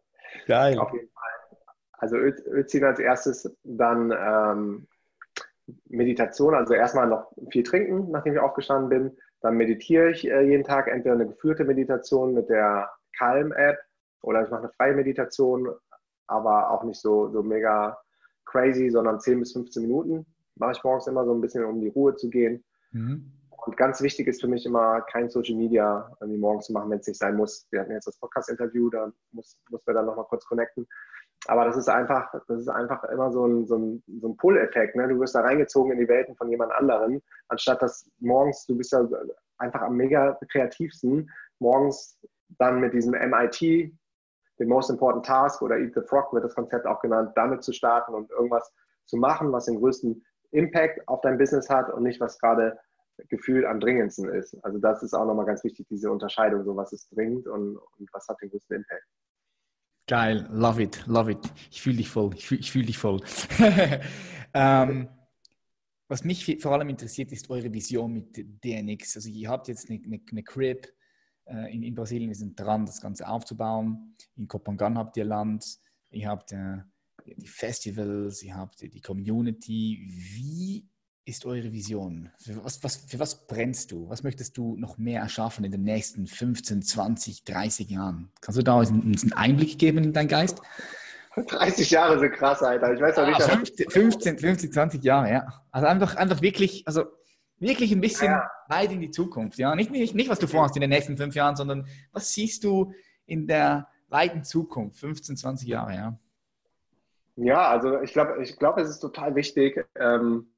Geil. Auf jeden Fall. Also Öl, Öl ziehen als erstes, dann ähm, Meditation, also erstmal noch viel trinken, nachdem ich aufgestanden bin. Dann meditiere ich äh, jeden Tag entweder eine geführte Meditation mit der Calm-App oder ich mache eine freie Meditation aber auch nicht so, so mega crazy, sondern 10 bis 15 Minuten mache ich morgens immer so ein bisschen, um die Ruhe zu gehen. Mhm. Und ganz wichtig ist für mich immer, kein Social Media irgendwie morgens zu machen, wenn es nicht sein muss. Wir hatten jetzt das Podcast-Interview, da muss, muss wir dann nochmal kurz connecten. Aber das ist einfach, das ist einfach immer so ein, so ein, so ein Pull-Effekt. Ne? Du wirst da reingezogen in die Welten von jemand anderem, anstatt dass morgens, du bist ja einfach am mega kreativsten, morgens dann mit diesem MIT den Most Important Task oder Eat the Frog wird das Konzept auch genannt, damit zu starten und irgendwas zu machen, was den größten Impact auf dein Business hat und nicht, was gerade gefühlt am dringendsten ist. Also das ist auch nochmal ganz wichtig, diese Unterscheidung, so was ist dringend und, und was hat den größten Impact. Geil, love it, love it. Ich fühle dich voll, ich fühle fühl dich voll. ähm, was mich vor allem interessiert, ist eure Vision mit DNX. Also ihr habt jetzt eine, eine, eine Crib, in, in, Brasilien, wir sind dran, das Ganze aufzubauen. In Kopangan habt ihr Land, ihr habt äh, die Festivals, ihr habt die Community. Wie ist eure Vision? Für was, was, für was brennst du? Was möchtest du noch mehr erschaffen in den nächsten 15, 20, 30 Jahren? Kannst du da uns einen Einblick geben in deinen Geist? 30 Jahre sind krass, Alter. Ich weiß auch nicht. 15, 15, 15, 20 Jahre, ja. Also einfach, einfach wirklich, also wirklich ein bisschen ja. weit in die Zukunft. Ja? Nicht, nicht, nicht, was du vorhast in den nächsten fünf Jahren, sondern was siehst du in der weiten Zukunft, 15, 20 Jahre, ja? Ja, also ich glaube, ich glaub, es ist total wichtig, ähm,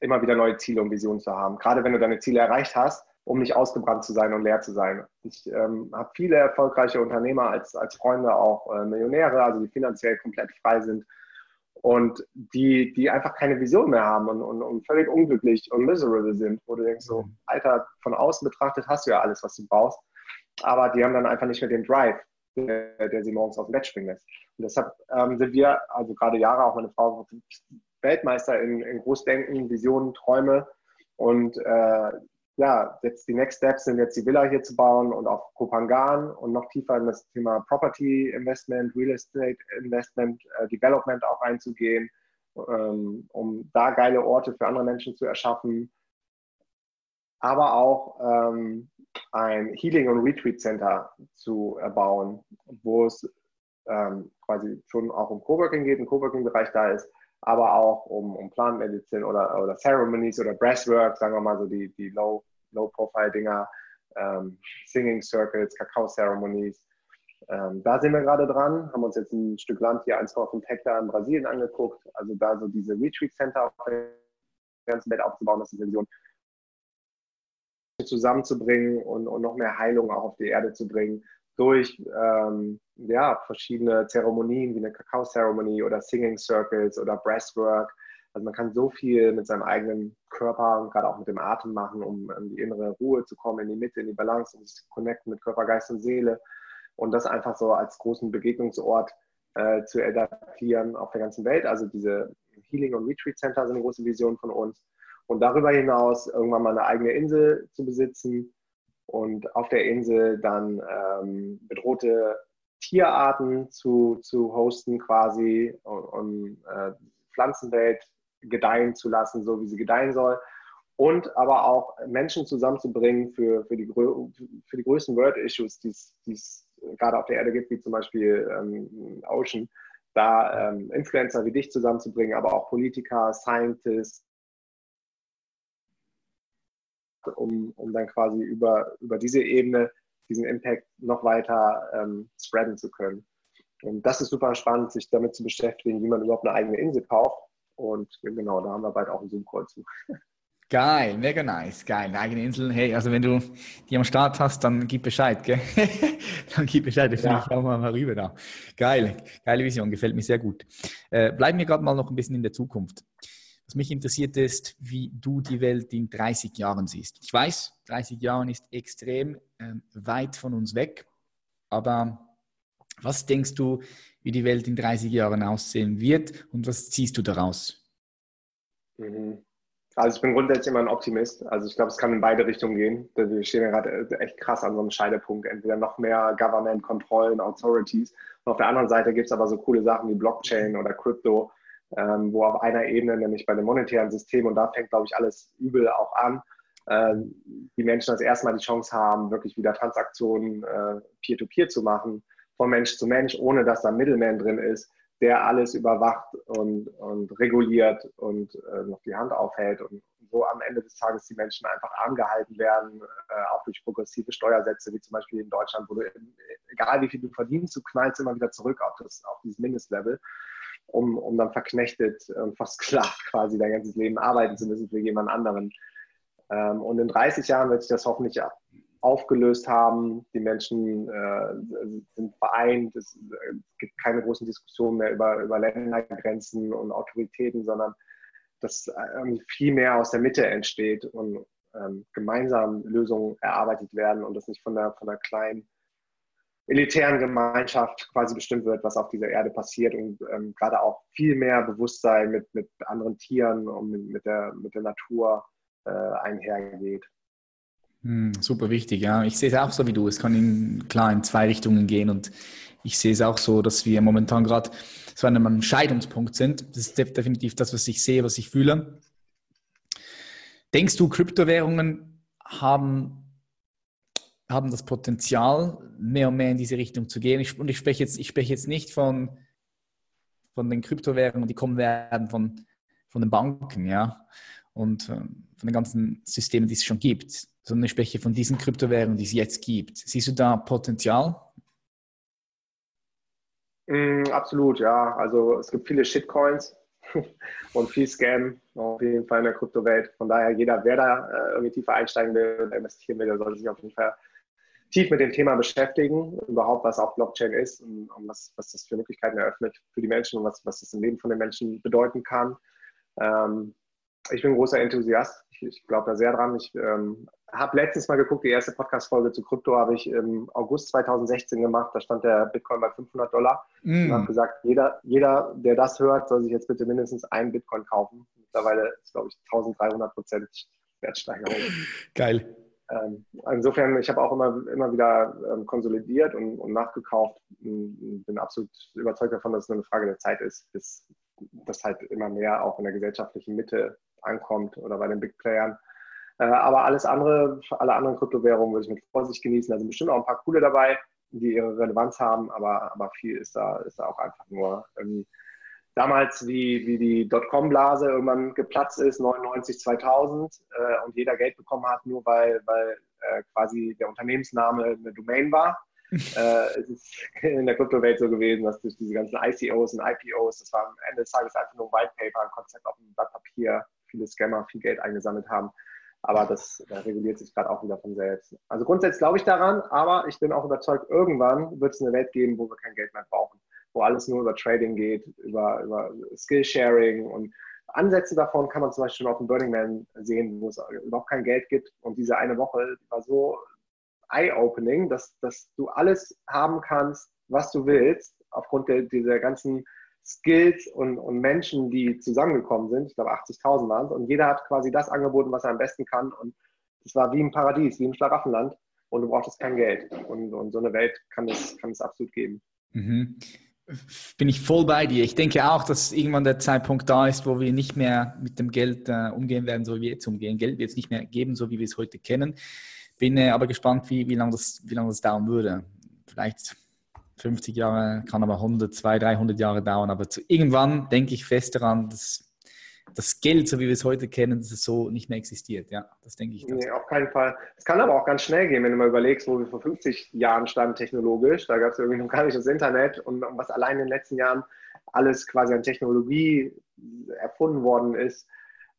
immer wieder neue Ziele und Visionen zu haben. Gerade wenn du deine Ziele erreicht hast, um nicht ausgebrannt zu sein und leer zu sein. Ich ähm, habe viele erfolgreiche Unternehmer als, als Freunde, auch äh, Millionäre, also die finanziell komplett frei sind und die, die einfach keine Vision mehr haben und, und, und völlig unglücklich und miserable sind, wo du denkst, so, mhm. Alter, von außen betrachtet hast du ja alles, was du brauchst, aber die haben dann einfach nicht mehr den Drive, der, der sie morgens aus dem Bett springen lässt. Und deshalb ähm, sind wir, also gerade Jahre, auch meine Frau, Weltmeister in, in Großdenken, Visionen, Träume und äh, ja, jetzt die Next Steps sind jetzt die Villa hier zu bauen und auf Kopangan und noch tiefer in das Thema Property Investment, Real Estate Investment, äh, Development auch einzugehen, ähm, um da geile Orte für andere Menschen zu erschaffen. Aber auch ähm, ein Healing- und Retreat Center zu erbauen, wo es ähm, quasi schon auch um Coworking geht, ein Coworking-Bereich da ist, aber auch um, um Plant oder, oder Ceremonies oder Breathwork, sagen wir mal so die, die Low, Low-Profile-Dinger, ähm, Singing Circles, Kakao-Ceremonies. Ähm, da sind wir gerade dran, haben uns jetzt ein Stück Land hier, 1,5 Hektar in Brasilien angeguckt. Also da so diese Retreat Center auf der ganzen Welt aufzubauen, das ist eine Vision zusammenzubringen und, und noch mehr Heilung auch auf die Erde zu bringen durch ähm, ja, verschiedene Zeremonien wie eine Kakao-Zeremonie oder Singing Circles oder Breathwork. Also man kann so viel mit seinem eigenen Körper und gerade auch mit dem Atem machen, um in die innere Ruhe zu kommen, in die Mitte, in die Balance, um sich zu connecten mit Körper, Geist und Seele und das einfach so als großen Begegnungsort äh, zu adaptieren auf der ganzen Welt. Also diese Healing- und Retreat Center sind eine große Vision von uns. Und darüber hinaus irgendwann mal eine eigene Insel zu besitzen, und auf der Insel dann ähm, bedrohte Tierarten zu, zu hosten quasi und, und äh, Pflanzenwelt gedeihen zu lassen, so wie sie gedeihen soll. Und aber auch Menschen zusammenzubringen für, für, die, für die größten World-Issues, die es gerade auf der Erde gibt, wie zum Beispiel ähm, Ocean, da ähm, Influencer wie dich zusammenzubringen, aber auch Politiker, Scientists, um, um dann quasi über, über diese Ebene diesen Impact noch weiter ähm, spreaden zu können. Und das ist super spannend, sich damit zu beschäftigen, wie man überhaupt eine eigene Insel kauft. Und genau, da haben wir bald auch einen Zoom-Call zu. Geil, mega nice, geil. Eigene Insel. Hey, also wenn du die am Start hast, dann gib Bescheid, gell? dann gib Bescheid, ich ja. auch mal rüber da. Geil, geile Vision, gefällt mir sehr gut. Äh, bleiben wir gerade mal noch ein bisschen in der Zukunft. Was mich interessiert ist, wie du die Welt in 30 Jahren siehst. Ich weiß, 30 Jahre ist extrem äh, weit von uns weg, aber was denkst du, wie die Welt in 30 Jahren aussehen wird und was ziehst du daraus? Mhm. Also ich bin grundsätzlich immer ein Optimist. Also ich glaube, es kann in beide Richtungen gehen. Wir stehen ja gerade äh, echt krass an so einem Scheidepunkt. Entweder noch mehr Government-Kontrollen, Authorities. Und auf der anderen Seite gibt es aber so coole Sachen wie Blockchain oder Crypto, ähm, wo auf einer Ebene, nämlich bei dem monetären System, und da fängt, glaube ich, alles übel auch an, äh, die Menschen das erste Mal die Chance haben, wirklich wieder Transaktionen äh, peer-to-peer -peer zu machen, von Mensch zu Mensch, ohne dass da ein Middleman drin ist, der alles überwacht und, und reguliert und äh, noch die Hand aufhält und so am Ende des Tages die Menschen einfach angehalten werden, äh, auch durch progressive Steuersätze, wie zum Beispiel in Deutschland, wo du, egal wie viel du verdienst, du knallst immer wieder zurück auf, das, auf dieses Mindestlevel um, um dann verknechtet und versklavt quasi dein ganzes Leben arbeiten zu müssen für jemand anderen. Ähm, und in 30 Jahren wird sich das hoffentlich aufgelöst haben. Die Menschen äh, sind vereint. Es äh, gibt keine großen Diskussionen mehr über, über Ländergrenzen und Autoritäten, sondern dass äh, viel mehr aus der Mitte entsteht und ähm, gemeinsam Lösungen erarbeitet werden und das nicht von der, von der kleinen elitären Gemeinschaft quasi bestimmt wird, was auf dieser Erde passiert und ähm, gerade auch viel mehr Bewusstsein mit, mit anderen Tieren und mit, mit, der, mit der Natur äh, einhergeht. Hm, super wichtig, ja. Ich sehe es auch so wie du. Es kann in, klar in zwei Richtungen gehen und ich sehe es auch so, dass wir momentan gerade so an einem Scheidungspunkt sind. Das ist definitiv das, was ich sehe, was ich fühle. Denkst du, Kryptowährungen haben haben das Potenzial, mehr und mehr in diese Richtung zu gehen. Ich, und ich spreche jetzt, ich spreche jetzt nicht von, von den Kryptowährungen, die kommen werden von, von den Banken, ja, und äh, von den ganzen Systemen, die es schon gibt, sondern ich spreche von diesen Kryptowährungen, die es jetzt gibt. Siehst du da Potenzial? Mm, absolut, ja. Also es gibt viele Shitcoins und viel Scam auf jeden Fall in der Kryptowelt. Von daher, jeder, wer da äh, irgendwie tiefer einsteigen will oder investieren will, der sollte sich auf jeden Fall tief mit dem Thema beschäftigen, überhaupt was auch Blockchain ist und, und was, was das für Möglichkeiten eröffnet für die Menschen und was, was das im Leben von den Menschen bedeuten kann. Ähm, ich bin großer Enthusiast. Ich, ich glaube da sehr dran. Ich ähm, habe letztens mal geguckt, die erste Podcast-Folge zu Krypto habe ich im August 2016 gemacht. Da stand der Bitcoin bei 500 Dollar. Mm. Und habe gesagt, jeder, jeder, der das hört, soll sich jetzt bitte mindestens einen Bitcoin kaufen. Mittlerweile ist, glaube ich, 1300 Prozent Wertsteigerung. Geil. Ähm, insofern, ich habe auch immer, immer wieder ähm, konsolidiert und, und nachgekauft. Bin absolut überzeugt davon, dass es eine Frage der Zeit ist, bis das halt immer mehr auch in der gesellschaftlichen Mitte ankommt oder bei den Big Playern. Äh, aber alles andere, alle anderen Kryptowährungen würde ich mit Vorsicht genießen. Da sind bestimmt auch ein paar coole dabei, die ihre Relevanz haben, aber, aber viel ist da, ist da auch einfach nur irgendwie damals, wie, wie die Dotcom-Blase irgendwann geplatzt ist, 99, 2000, äh, und jeder Geld bekommen hat, nur weil, weil äh, quasi der Unternehmensname eine Domain war. äh, es ist in der Kryptowelt so gewesen, dass durch diese ganzen ICOs und IPOs, das war am Ende des Tages einfach nur ein White Paper, ein Konzept auf einem Blatt Papier, viele Scammer viel Geld eingesammelt haben. Aber das, das reguliert sich gerade auch wieder von selbst. Also grundsätzlich glaube ich daran, aber ich bin auch überzeugt, irgendwann wird es eine Welt geben, wo wir kein Geld mehr brauchen wo alles nur über Trading geht, über, über Skillsharing und Ansätze davon kann man zum Beispiel schon auf dem Burning Man sehen, wo es überhaupt kein Geld gibt. Und diese eine Woche war so eye-opening, dass, dass du alles haben kannst, was du willst, aufgrund der, dieser ganzen Skills und, und Menschen, die zusammengekommen sind. Ich glaube, 80.000 waren es. Und jeder hat quasi das angeboten, was er am besten kann. Und es war wie im Paradies, wie im Schlaraffenland. Und du brauchtest kein Geld. Und, und so eine Welt kann es, kann es absolut geben. Mhm bin ich voll bei dir. Ich denke auch, dass irgendwann der Zeitpunkt da ist, wo wir nicht mehr mit dem Geld äh, umgehen werden, so wie wir jetzt umgehen. Geld wird es nicht mehr geben, so wie wir es heute kennen. Bin äh, aber gespannt, wie, wie lange das, wie das dauern würde. Vielleicht 50 Jahre, kann aber 100, 200, 300 Jahre dauern. Aber zu, irgendwann denke ich fest daran, dass das Geld, so wie wir es heute kennen, dass es so nicht mehr existiert. Ja, das denke ich. Nee, auf keinen Fall. Es kann aber auch ganz schnell gehen, wenn du mal überlegst, wo wir vor 50 Jahren standen technologisch. Da gab es irgendwie noch gar nicht das Internet und was allein in den letzten Jahren alles quasi an Technologie erfunden worden ist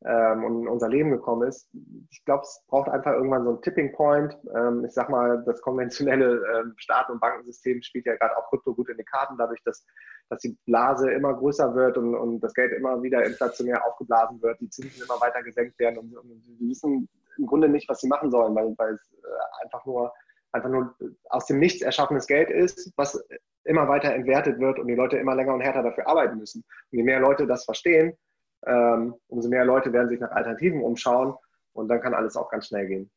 ähm, und in unser Leben gekommen ist. Ich glaube, es braucht einfach irgendwann so einen Tipping Point. Ähm, ich sag mal, das konventionelle ähm, Staaten- und Bankensystem spielt ja gerade auch Krypto gut in die Karten, dadurch, dass, dass die Blase immer größer wird und, und das Geld immer wieder inflationär aufgeblasen wird, die Zinsen immer weiter gesenkt werden und, und sie wissen im Grunde nicht, was sie machen sollen, weil, weil es äh, einfach nur einfach nur aus dem Nichts erschaffenes Geld ist, was immer weiter entwertet wird und die Leute immer länger und härter dafür arbeiten müssen. Und je mehr Leute das verstehen, ähm, umso mehr Leute werden sich nach Alternativen umschauen und dann kann alles auch ganz schnell gehen.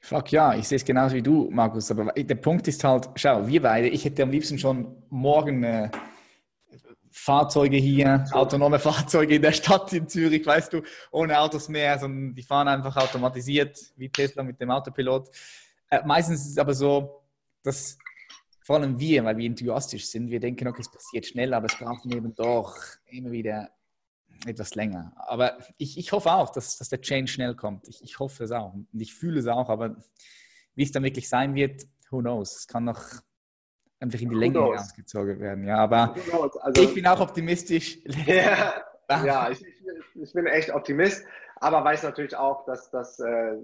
Fuck ja, ich sehe es genauso wie du, Markus. Aber der Punkt ist halt, schau, wir beide, ich hätte am liebsten schon morgen äh, Fahrzeuge hier, autonome Fahrzeuge in der Stadt in Zürich, weißt du, ohne Autos mehr, sondern die fahren einfach automatisiert, wie Tesla mit dem Autopilot. Äh, meistens ist es aber so, dass vor allem wir, weil wir enthusiastisch sind, wir denken, okay, es passiert schnell, aber es braucht eben doch immer wieder etwas länger. Aber ich, ich hoffe auch, dass, dass der Change schnell kommt. Ich, ich hoffe es auch. Und ich fühle es auch, aber wie es dann wirklich sein wird, who knows? Es kann noch einfach in die Länge ausgezogen werden. Ja, aber also, ich bin auch optimistisch. Ja, ja ich, ich, bin echt Optimist, aber weiß natürlich auch, dass das äh,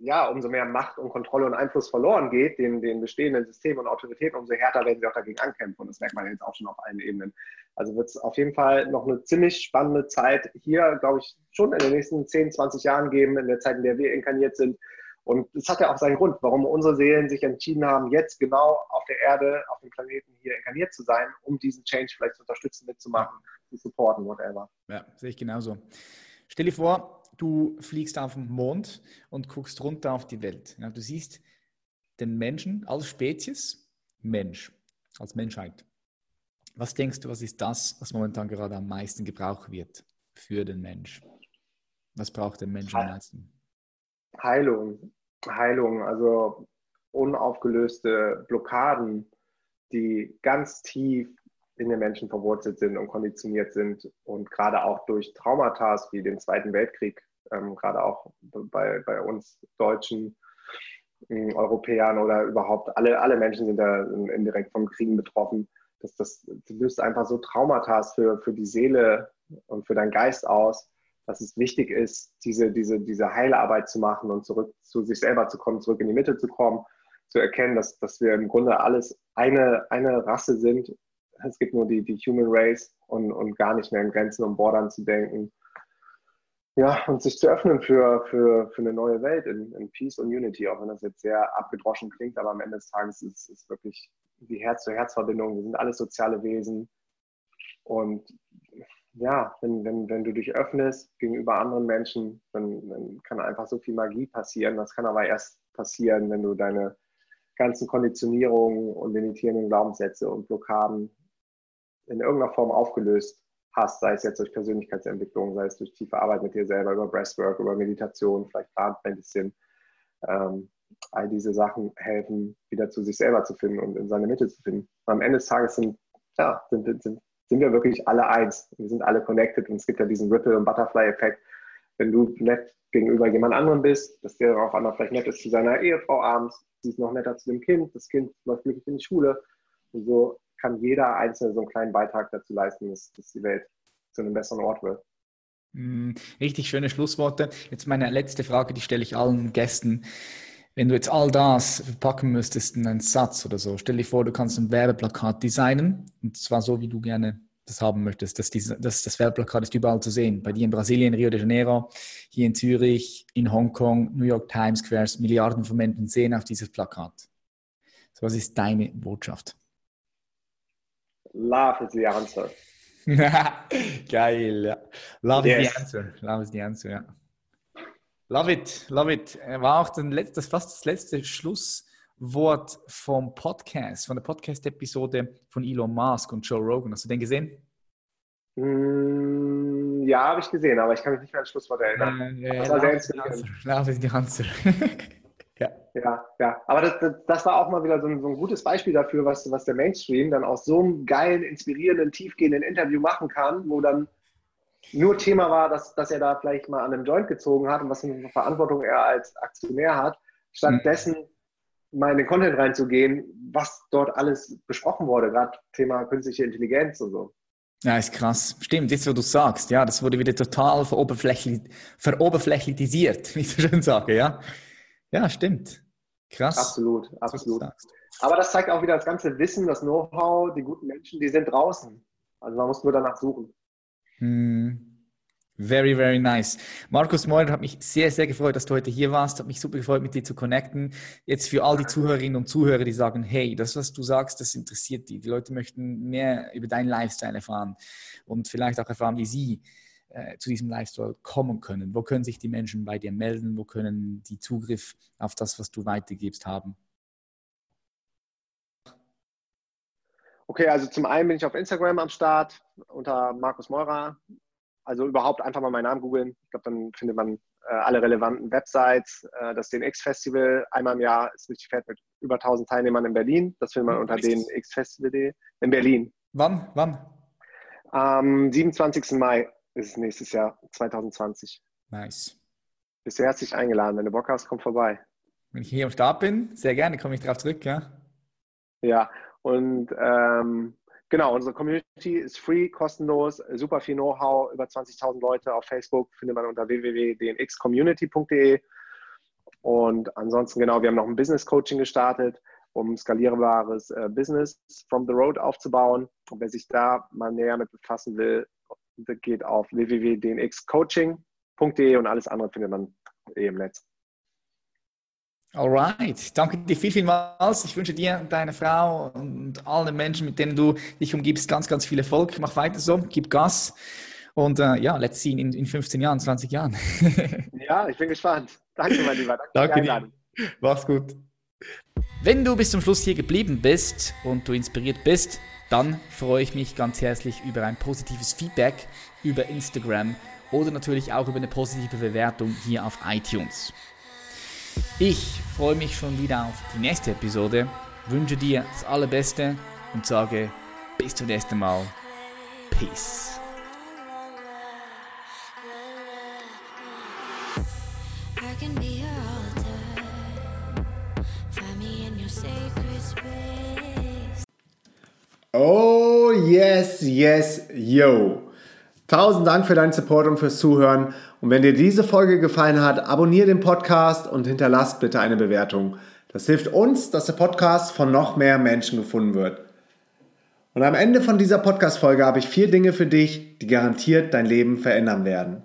ja, umso mehr Macht und Kontrolle und Einfluss verloren geht, den, den bestehenden Systemen und Autoritäten, umso härter werden sie auch dagegen ankämpfen. Und das merkt man jetzt auch schon auf allen Ebenen. Also wird es auf jeden Fall noch eine ziemlich spannende Zeit hier, glaube ich, schon in den nächsten 10, 20 Jahren geben, in der Zeit, in der wir inkarniert sind. Und das hat ja auch seinen Grund, warum unsere Seelen sich entschieden haben, jetzt genau auf der Erde, auf dem Planeten hier inkarniert zu sein, um diesen Change vielleicht zu unterstützen, mitzumachen, zu supporten, whatever. Ja, sehe ich genauso. Stell dir vor, du fliegst auf den Mond und guckst runter auf die Welt. Ja, du siehst den Menschen als Spezies, Mensch, als Menschheit. Was denkst du, was ist das, was momentan gerade am meisten gebraucht wird für den Mensch? Was braucht der Mensch am meisten? Heilung. Heilung, also unaufgelöste Blockaden, die ganz tief in den Menschen verwurzelt sind und konditioniert sind und gerade auch durch Traumata wie den Zweiten Weltkrieg ähm, gerade auch bei, bei uns Deutschen, äh, Europäern oder überhaupt alle, alle Menschen sind da indirekt vom Kriegen betroffen. Das, das, das löst einfach so Traumata für, für die Seele und für deinen Geist aus, dass es wichtig ist, diese, diese, diese Heilarbeit zu machen und zurück zu sich selber zu kommen, zurück in die Mitte zu kommen, zu erkennen, dass, dass wir im Grunde alles eine, eine Rasse sind. Es gibt nur die, die Human Race und, und gar nicht mehr in Grenzen und Bordern zu denken ja, und sich zu öffnen für, für, für eine neue Welt in, in Peace und Unity, auch wenn das jetzt sehr abgedroschen klingt, aber am Ende des Tages ist es wirklich die Herz-zu-Herz-Verbindung. Wir sind alles soziale Wesen und ja, wenn, wenn, wenn du dich öffnest gegenüber anderen Menschen, dann, dann kann einfach so viel Magie passieren. Das kann aber erst passieren, wenn du deine ganzen Konditionierungen und limitierenden Glaubenssätze und Blockaden in irgendeiner Form aufgelöst hast, sei es jetzt durch Persönlichkeitsentwicklung, sei es durch tiefe Arbeit mit dir selber, über Breathwork, über Meditation, vielleicht plant ein bisschen. Ähm, all diese Sachen helfen, wieder zu sich selber zu finden und in seine Mitte zu finden. Und am Ende des Tages sind, ja, sind, sind, sind wir wirklich alle eins. Wir sind alle connected und es gibt ja diesen Ripple- und Butterfly-Effekt. Wenn du nett gegenüber jemand anderem bist, dass der auf einmal vielleicht nett ist zu seiner Ehefrau abends, sie ist noch netter zu dem Kind, das Kind läuft glücklich in die Schule. Und so kann jeder Einzelne so einen kleinen Beitrag dazu leisten, dass, dass die Welt zu einem besseren Ort wird. Mm, richtig schöne Schlussworte. Jetzt meine letzte Frage, die stelle ich allen Gästen. Wenn du jetzt all das verpacken müsstest in einen Satz oder so, stell dir vor, du kannst ein Werbeplakat designen und zwar so, wie du gerne das haben möchtest. Das, das, das Werbeplakat ist überall zu sehen. Bei dir in Brasilien, Rio de Janeiro, hier in Zürich, in Hongkong, New York Times Squares, Milliarden von Menschen sehen auf dieses Plakat. So, was ist deine Botschaft? Love is the answer. Geil, ja. Love yes. is the answer. Love is the answer, ja. Love it, love it. War auch das, das fast das letzte Schlusswort vom Podcast, von der Podcast-Episode von Elon Musk und Joe Rogan. Hast du den gesehen? Mm, ja, habe ich gesehen, aber ich kann mich nicht mehr an das Schlusswort erinnern. Äh, ja, das war sehr Love is the answer. Ja. ja. Aber das, das, das, war auch mal wieder so ein, so ein, gutes Beispiel dafür, was, was der Mainstream dann aus so einem geilen, inspirierenden, tiefgehenden Interview machen kann, wo dann nur Thema war, dass, dass er da vielleicht mal an einem Joint gezogen hat und was für Verantwortung er als Aktionär hat, stattdessen mhm. mal in den Content reinzugehen, was dort alles besprochen wurde, gerade Thema künstliche Intelligenz und so. Ja, ist krass. Stimmt, jetzt wo du sagst, ja, das wurde wieder total veroberflächlich, veroberflächlichisiert, wie ich so schön sage, ja. Ja, stimmt. Krass. Absolut, absolut. Aber das zeigt auch wieder das ganze Wissen, das Know-how, die guten Menschen, die sind draußen. Also man muss nur danach suchen. Hm. Very, very nice. Markus Meurer hat mich sehr, sehr gefreut, dass du heute hier warst. Hat mich super gefreut, mit dir zu connecten. Jetzt für all die Zuhörerinnen und Zuhörer, die sagen, hey, das, was du sagst, das interessiert die. Die Leute möchten mehr über deinen Lifestyle erfahren und vielleicht auch erfahren, wie sie äh, zu diesem Lifestyle kommen können. Wo können sich die Menschen bei dir melden? Wo können die Zugriff auf das, was du weitergibst, haben? Okay, also zum einen bin ich auf Instagram am Start unter Markus Meurer. Also überhaupt einfach mal meinen Namen googeln. Ich glaube, dann findet man äh, alle relevanten Websites. Äh, das DNX Festival einmal im Jahr ist richtig fett mit über 1000 Teilnehmern in Berlin. Das findet man unter dnxfestival.de in Berlin. Wann? Wann? Am 27. Mai ist es nächstes Jahr 2020. Nice. Bist du herzlich eingeladen. Wenn du Bock hast, komm vorbei. Wenn ich hier am Start bin, sehr gerne komme ich darauf zurück, ja? Ja, und ähm, genau, unsere Community ist free, kostenlos, super viel Know-how, über 20.000 Leute auf Facebook findet man unter www.dnxcommunity.de. Und ansonsten, genau, wir haben noch ein Business Coaching gestartet, um skalierbares äh, Business from the road aufzubauen. Und wer sich da mal näher mit befassen will, geht auf www.dnxcoaching.de und alles andere findet man eh im Netz. Alright, danke dir viel, vielmals. Ich wünsche dir und deiner Frau und allen Menschen, mit denen du dich umgibst, ganz, ganz viel Erfolg. Mach weiter so, gib Gas und äh, ja, let's see in, in 15 Jahren, 20 Jahren. ja, ich bin gespannt. Danke, mein Lieber. Danke, danke dir. Mach's gut. Wenn du bis zum Schluss hier geblieben bist und du inspiriert bist, dann freue ich mich ganz herzlich über ein positives Feedback über Instagram oder natürlich auch über eine positive Bewertung hier auf iTunes. Ich freue mich schon wieder auf die nächste Episode, wünsche dir das Allerbeste und sage bis zum nächsten Mal. Peace. Oh yes, yes, yo. Tausend Dank für deinen Support und fürs Zuhören. Und wenn dir diese Folge gefallen hat, abonniere den Podcast und hinterlass bitte eine Bewertung. Das hilft uns, dass der Podcast von noch mehr Menschen gefunden wird. Und am Ende von dieser Podcast-Folge habe ich vier Dinge für dich, die garantiert dein Leben verändern werden.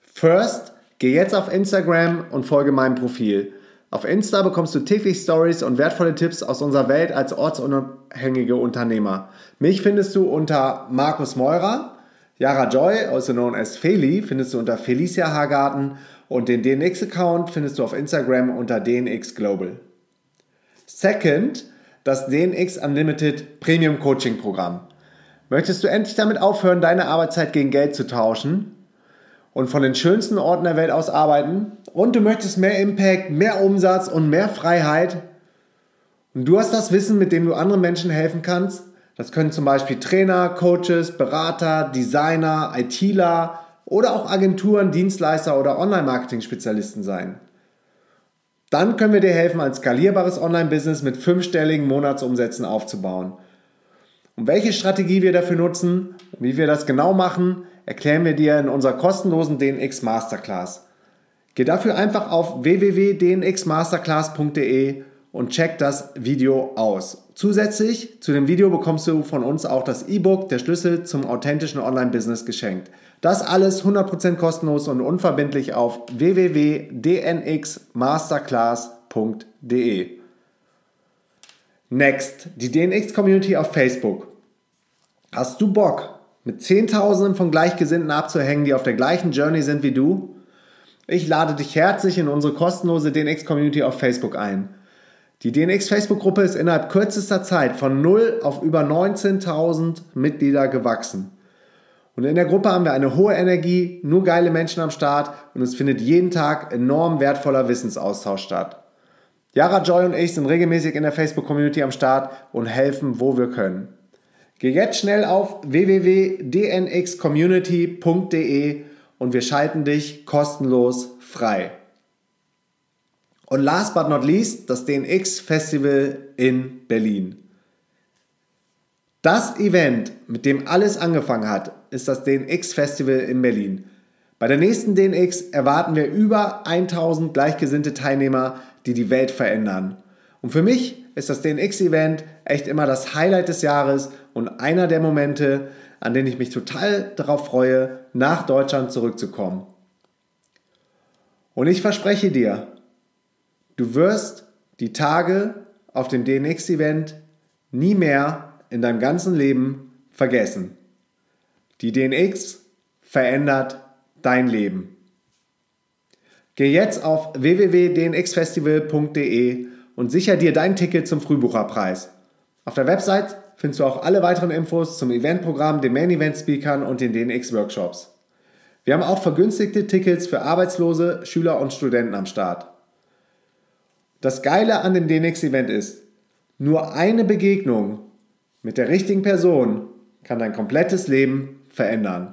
First, geh jetzt auf Instagram und folge meinem Profil. Auf Insta bekommst du täglich Stories und wertvolle Tipps aus unserer Welt als ortsunabhängige Unternehmer. Mich findest du unter Markus Meurer Yara Joy, also known as Feli, findest du unter Felicia Hagarten und den DNX-Account findest du auf Instagram unter DNX Global. Second, das DNX Unlimited Premium Coaching Programm. Möchtest du endlich damit aufhören, deine Arbeitszeit gegen Geld zu tauschen und von den schönsten Orten der Welt aus arbeiten und du möchtest mehr Impact, mehr Umsatz und mehr Freiheit und du hast das Wissen, mit dem du anderen Menschen helfen kannst? Das können zum Beispiel Trainer, Coaches, Berater, Designer, ITler oder auch Agenturen, Dienstleister oder Online-Marketing-Spezialisten sein. Dann können wir dir helfen, ein skalierbares Online-Business mit fünfstelligen Monatsumsätzen aufzubauen. Und welche Strategie wir dafür nutzen und wie wir das genau machen, erklären wir dir in unserer kostenlosen DNX Masterclass. Geh dafür einfach auf www.dnxmasterclass.de und check das Video aus. Zusätzlich zu dem Video bekommst du von uns auch das E-Book Der Schlüssel zum authentischen Online-Business geschenkt. Das alles 100% kostenlos und unverbindlich auf www.dnxmasterclass.de. Next, die DNX Community auf Facebook. Hast du Bock, mit Zehntausenden von Gleichgesinnten abzuhängen, die auf der gleichen Journey sind wie du? Ich lade dich herzlich in unsere kostenlose DNX Community auf Facebook ein. Die DNX Facebook-Gruppe ist innerhalb kürzester Zeit von 0 auf über 19.000 Mitglieder gewachsen. Und in der Gruppe haben wir eine hohe Energie, nur geile Menschen am Start und es findet jeden Tag enorm wertvoller Wissensaustausch statt. Yara Joy und ich sind regelmäßig in der Facebook-Community am Start und helfen, wo wir können. Geh jetzt schnell auf www.dnxcommunity.de und wir schalten dich kostenlos frei. Und last but not least, das DNX Festival in Berlin. Das Event, mit dem alles angefangen hat, ist das DNX Festival in Berlin. Bei der nächsten DNX erwarten wir über 1000 gleichgesinnte Teilnehmer, die die Welt verändern. Und für mich ist das DNX-Event echt immer das Highlight des Jahres und einer der Momente, an denen ich mich total darauf freue, nach Deutschland zurückzukommen. Und ich verspreche dir, du wirst die Tage auf dem DNX-Event nie mehr in deinem ganzen Leben vergessen. Die DNX verändert dein Leben. Geh jetzt auf www.dnxfestival.de und sicher dir dein Ticket zum Frühbucherpreis. Auf der Website findest du auch alle weiteren Infos zum Eventprogramm, den Main Event Speakern und den DNX Workshops. Wir haben auch vergünstigte Tickets für Arbeitslose, Schüler und Studenten am Start. Das Geile an dem DNX Event ist, nur eine Begegnung mit der richtigen Person kann dein komplettes Leben verändern.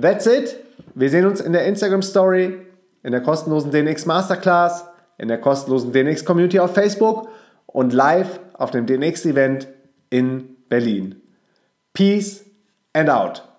That's it. Wir sehen uns in der Instagram Story, in der kostenlosen DNX Masterclass, in der kostenlosen DNX Community auf Facebook und live auf dem DNX Event in Berlin. Peace and out.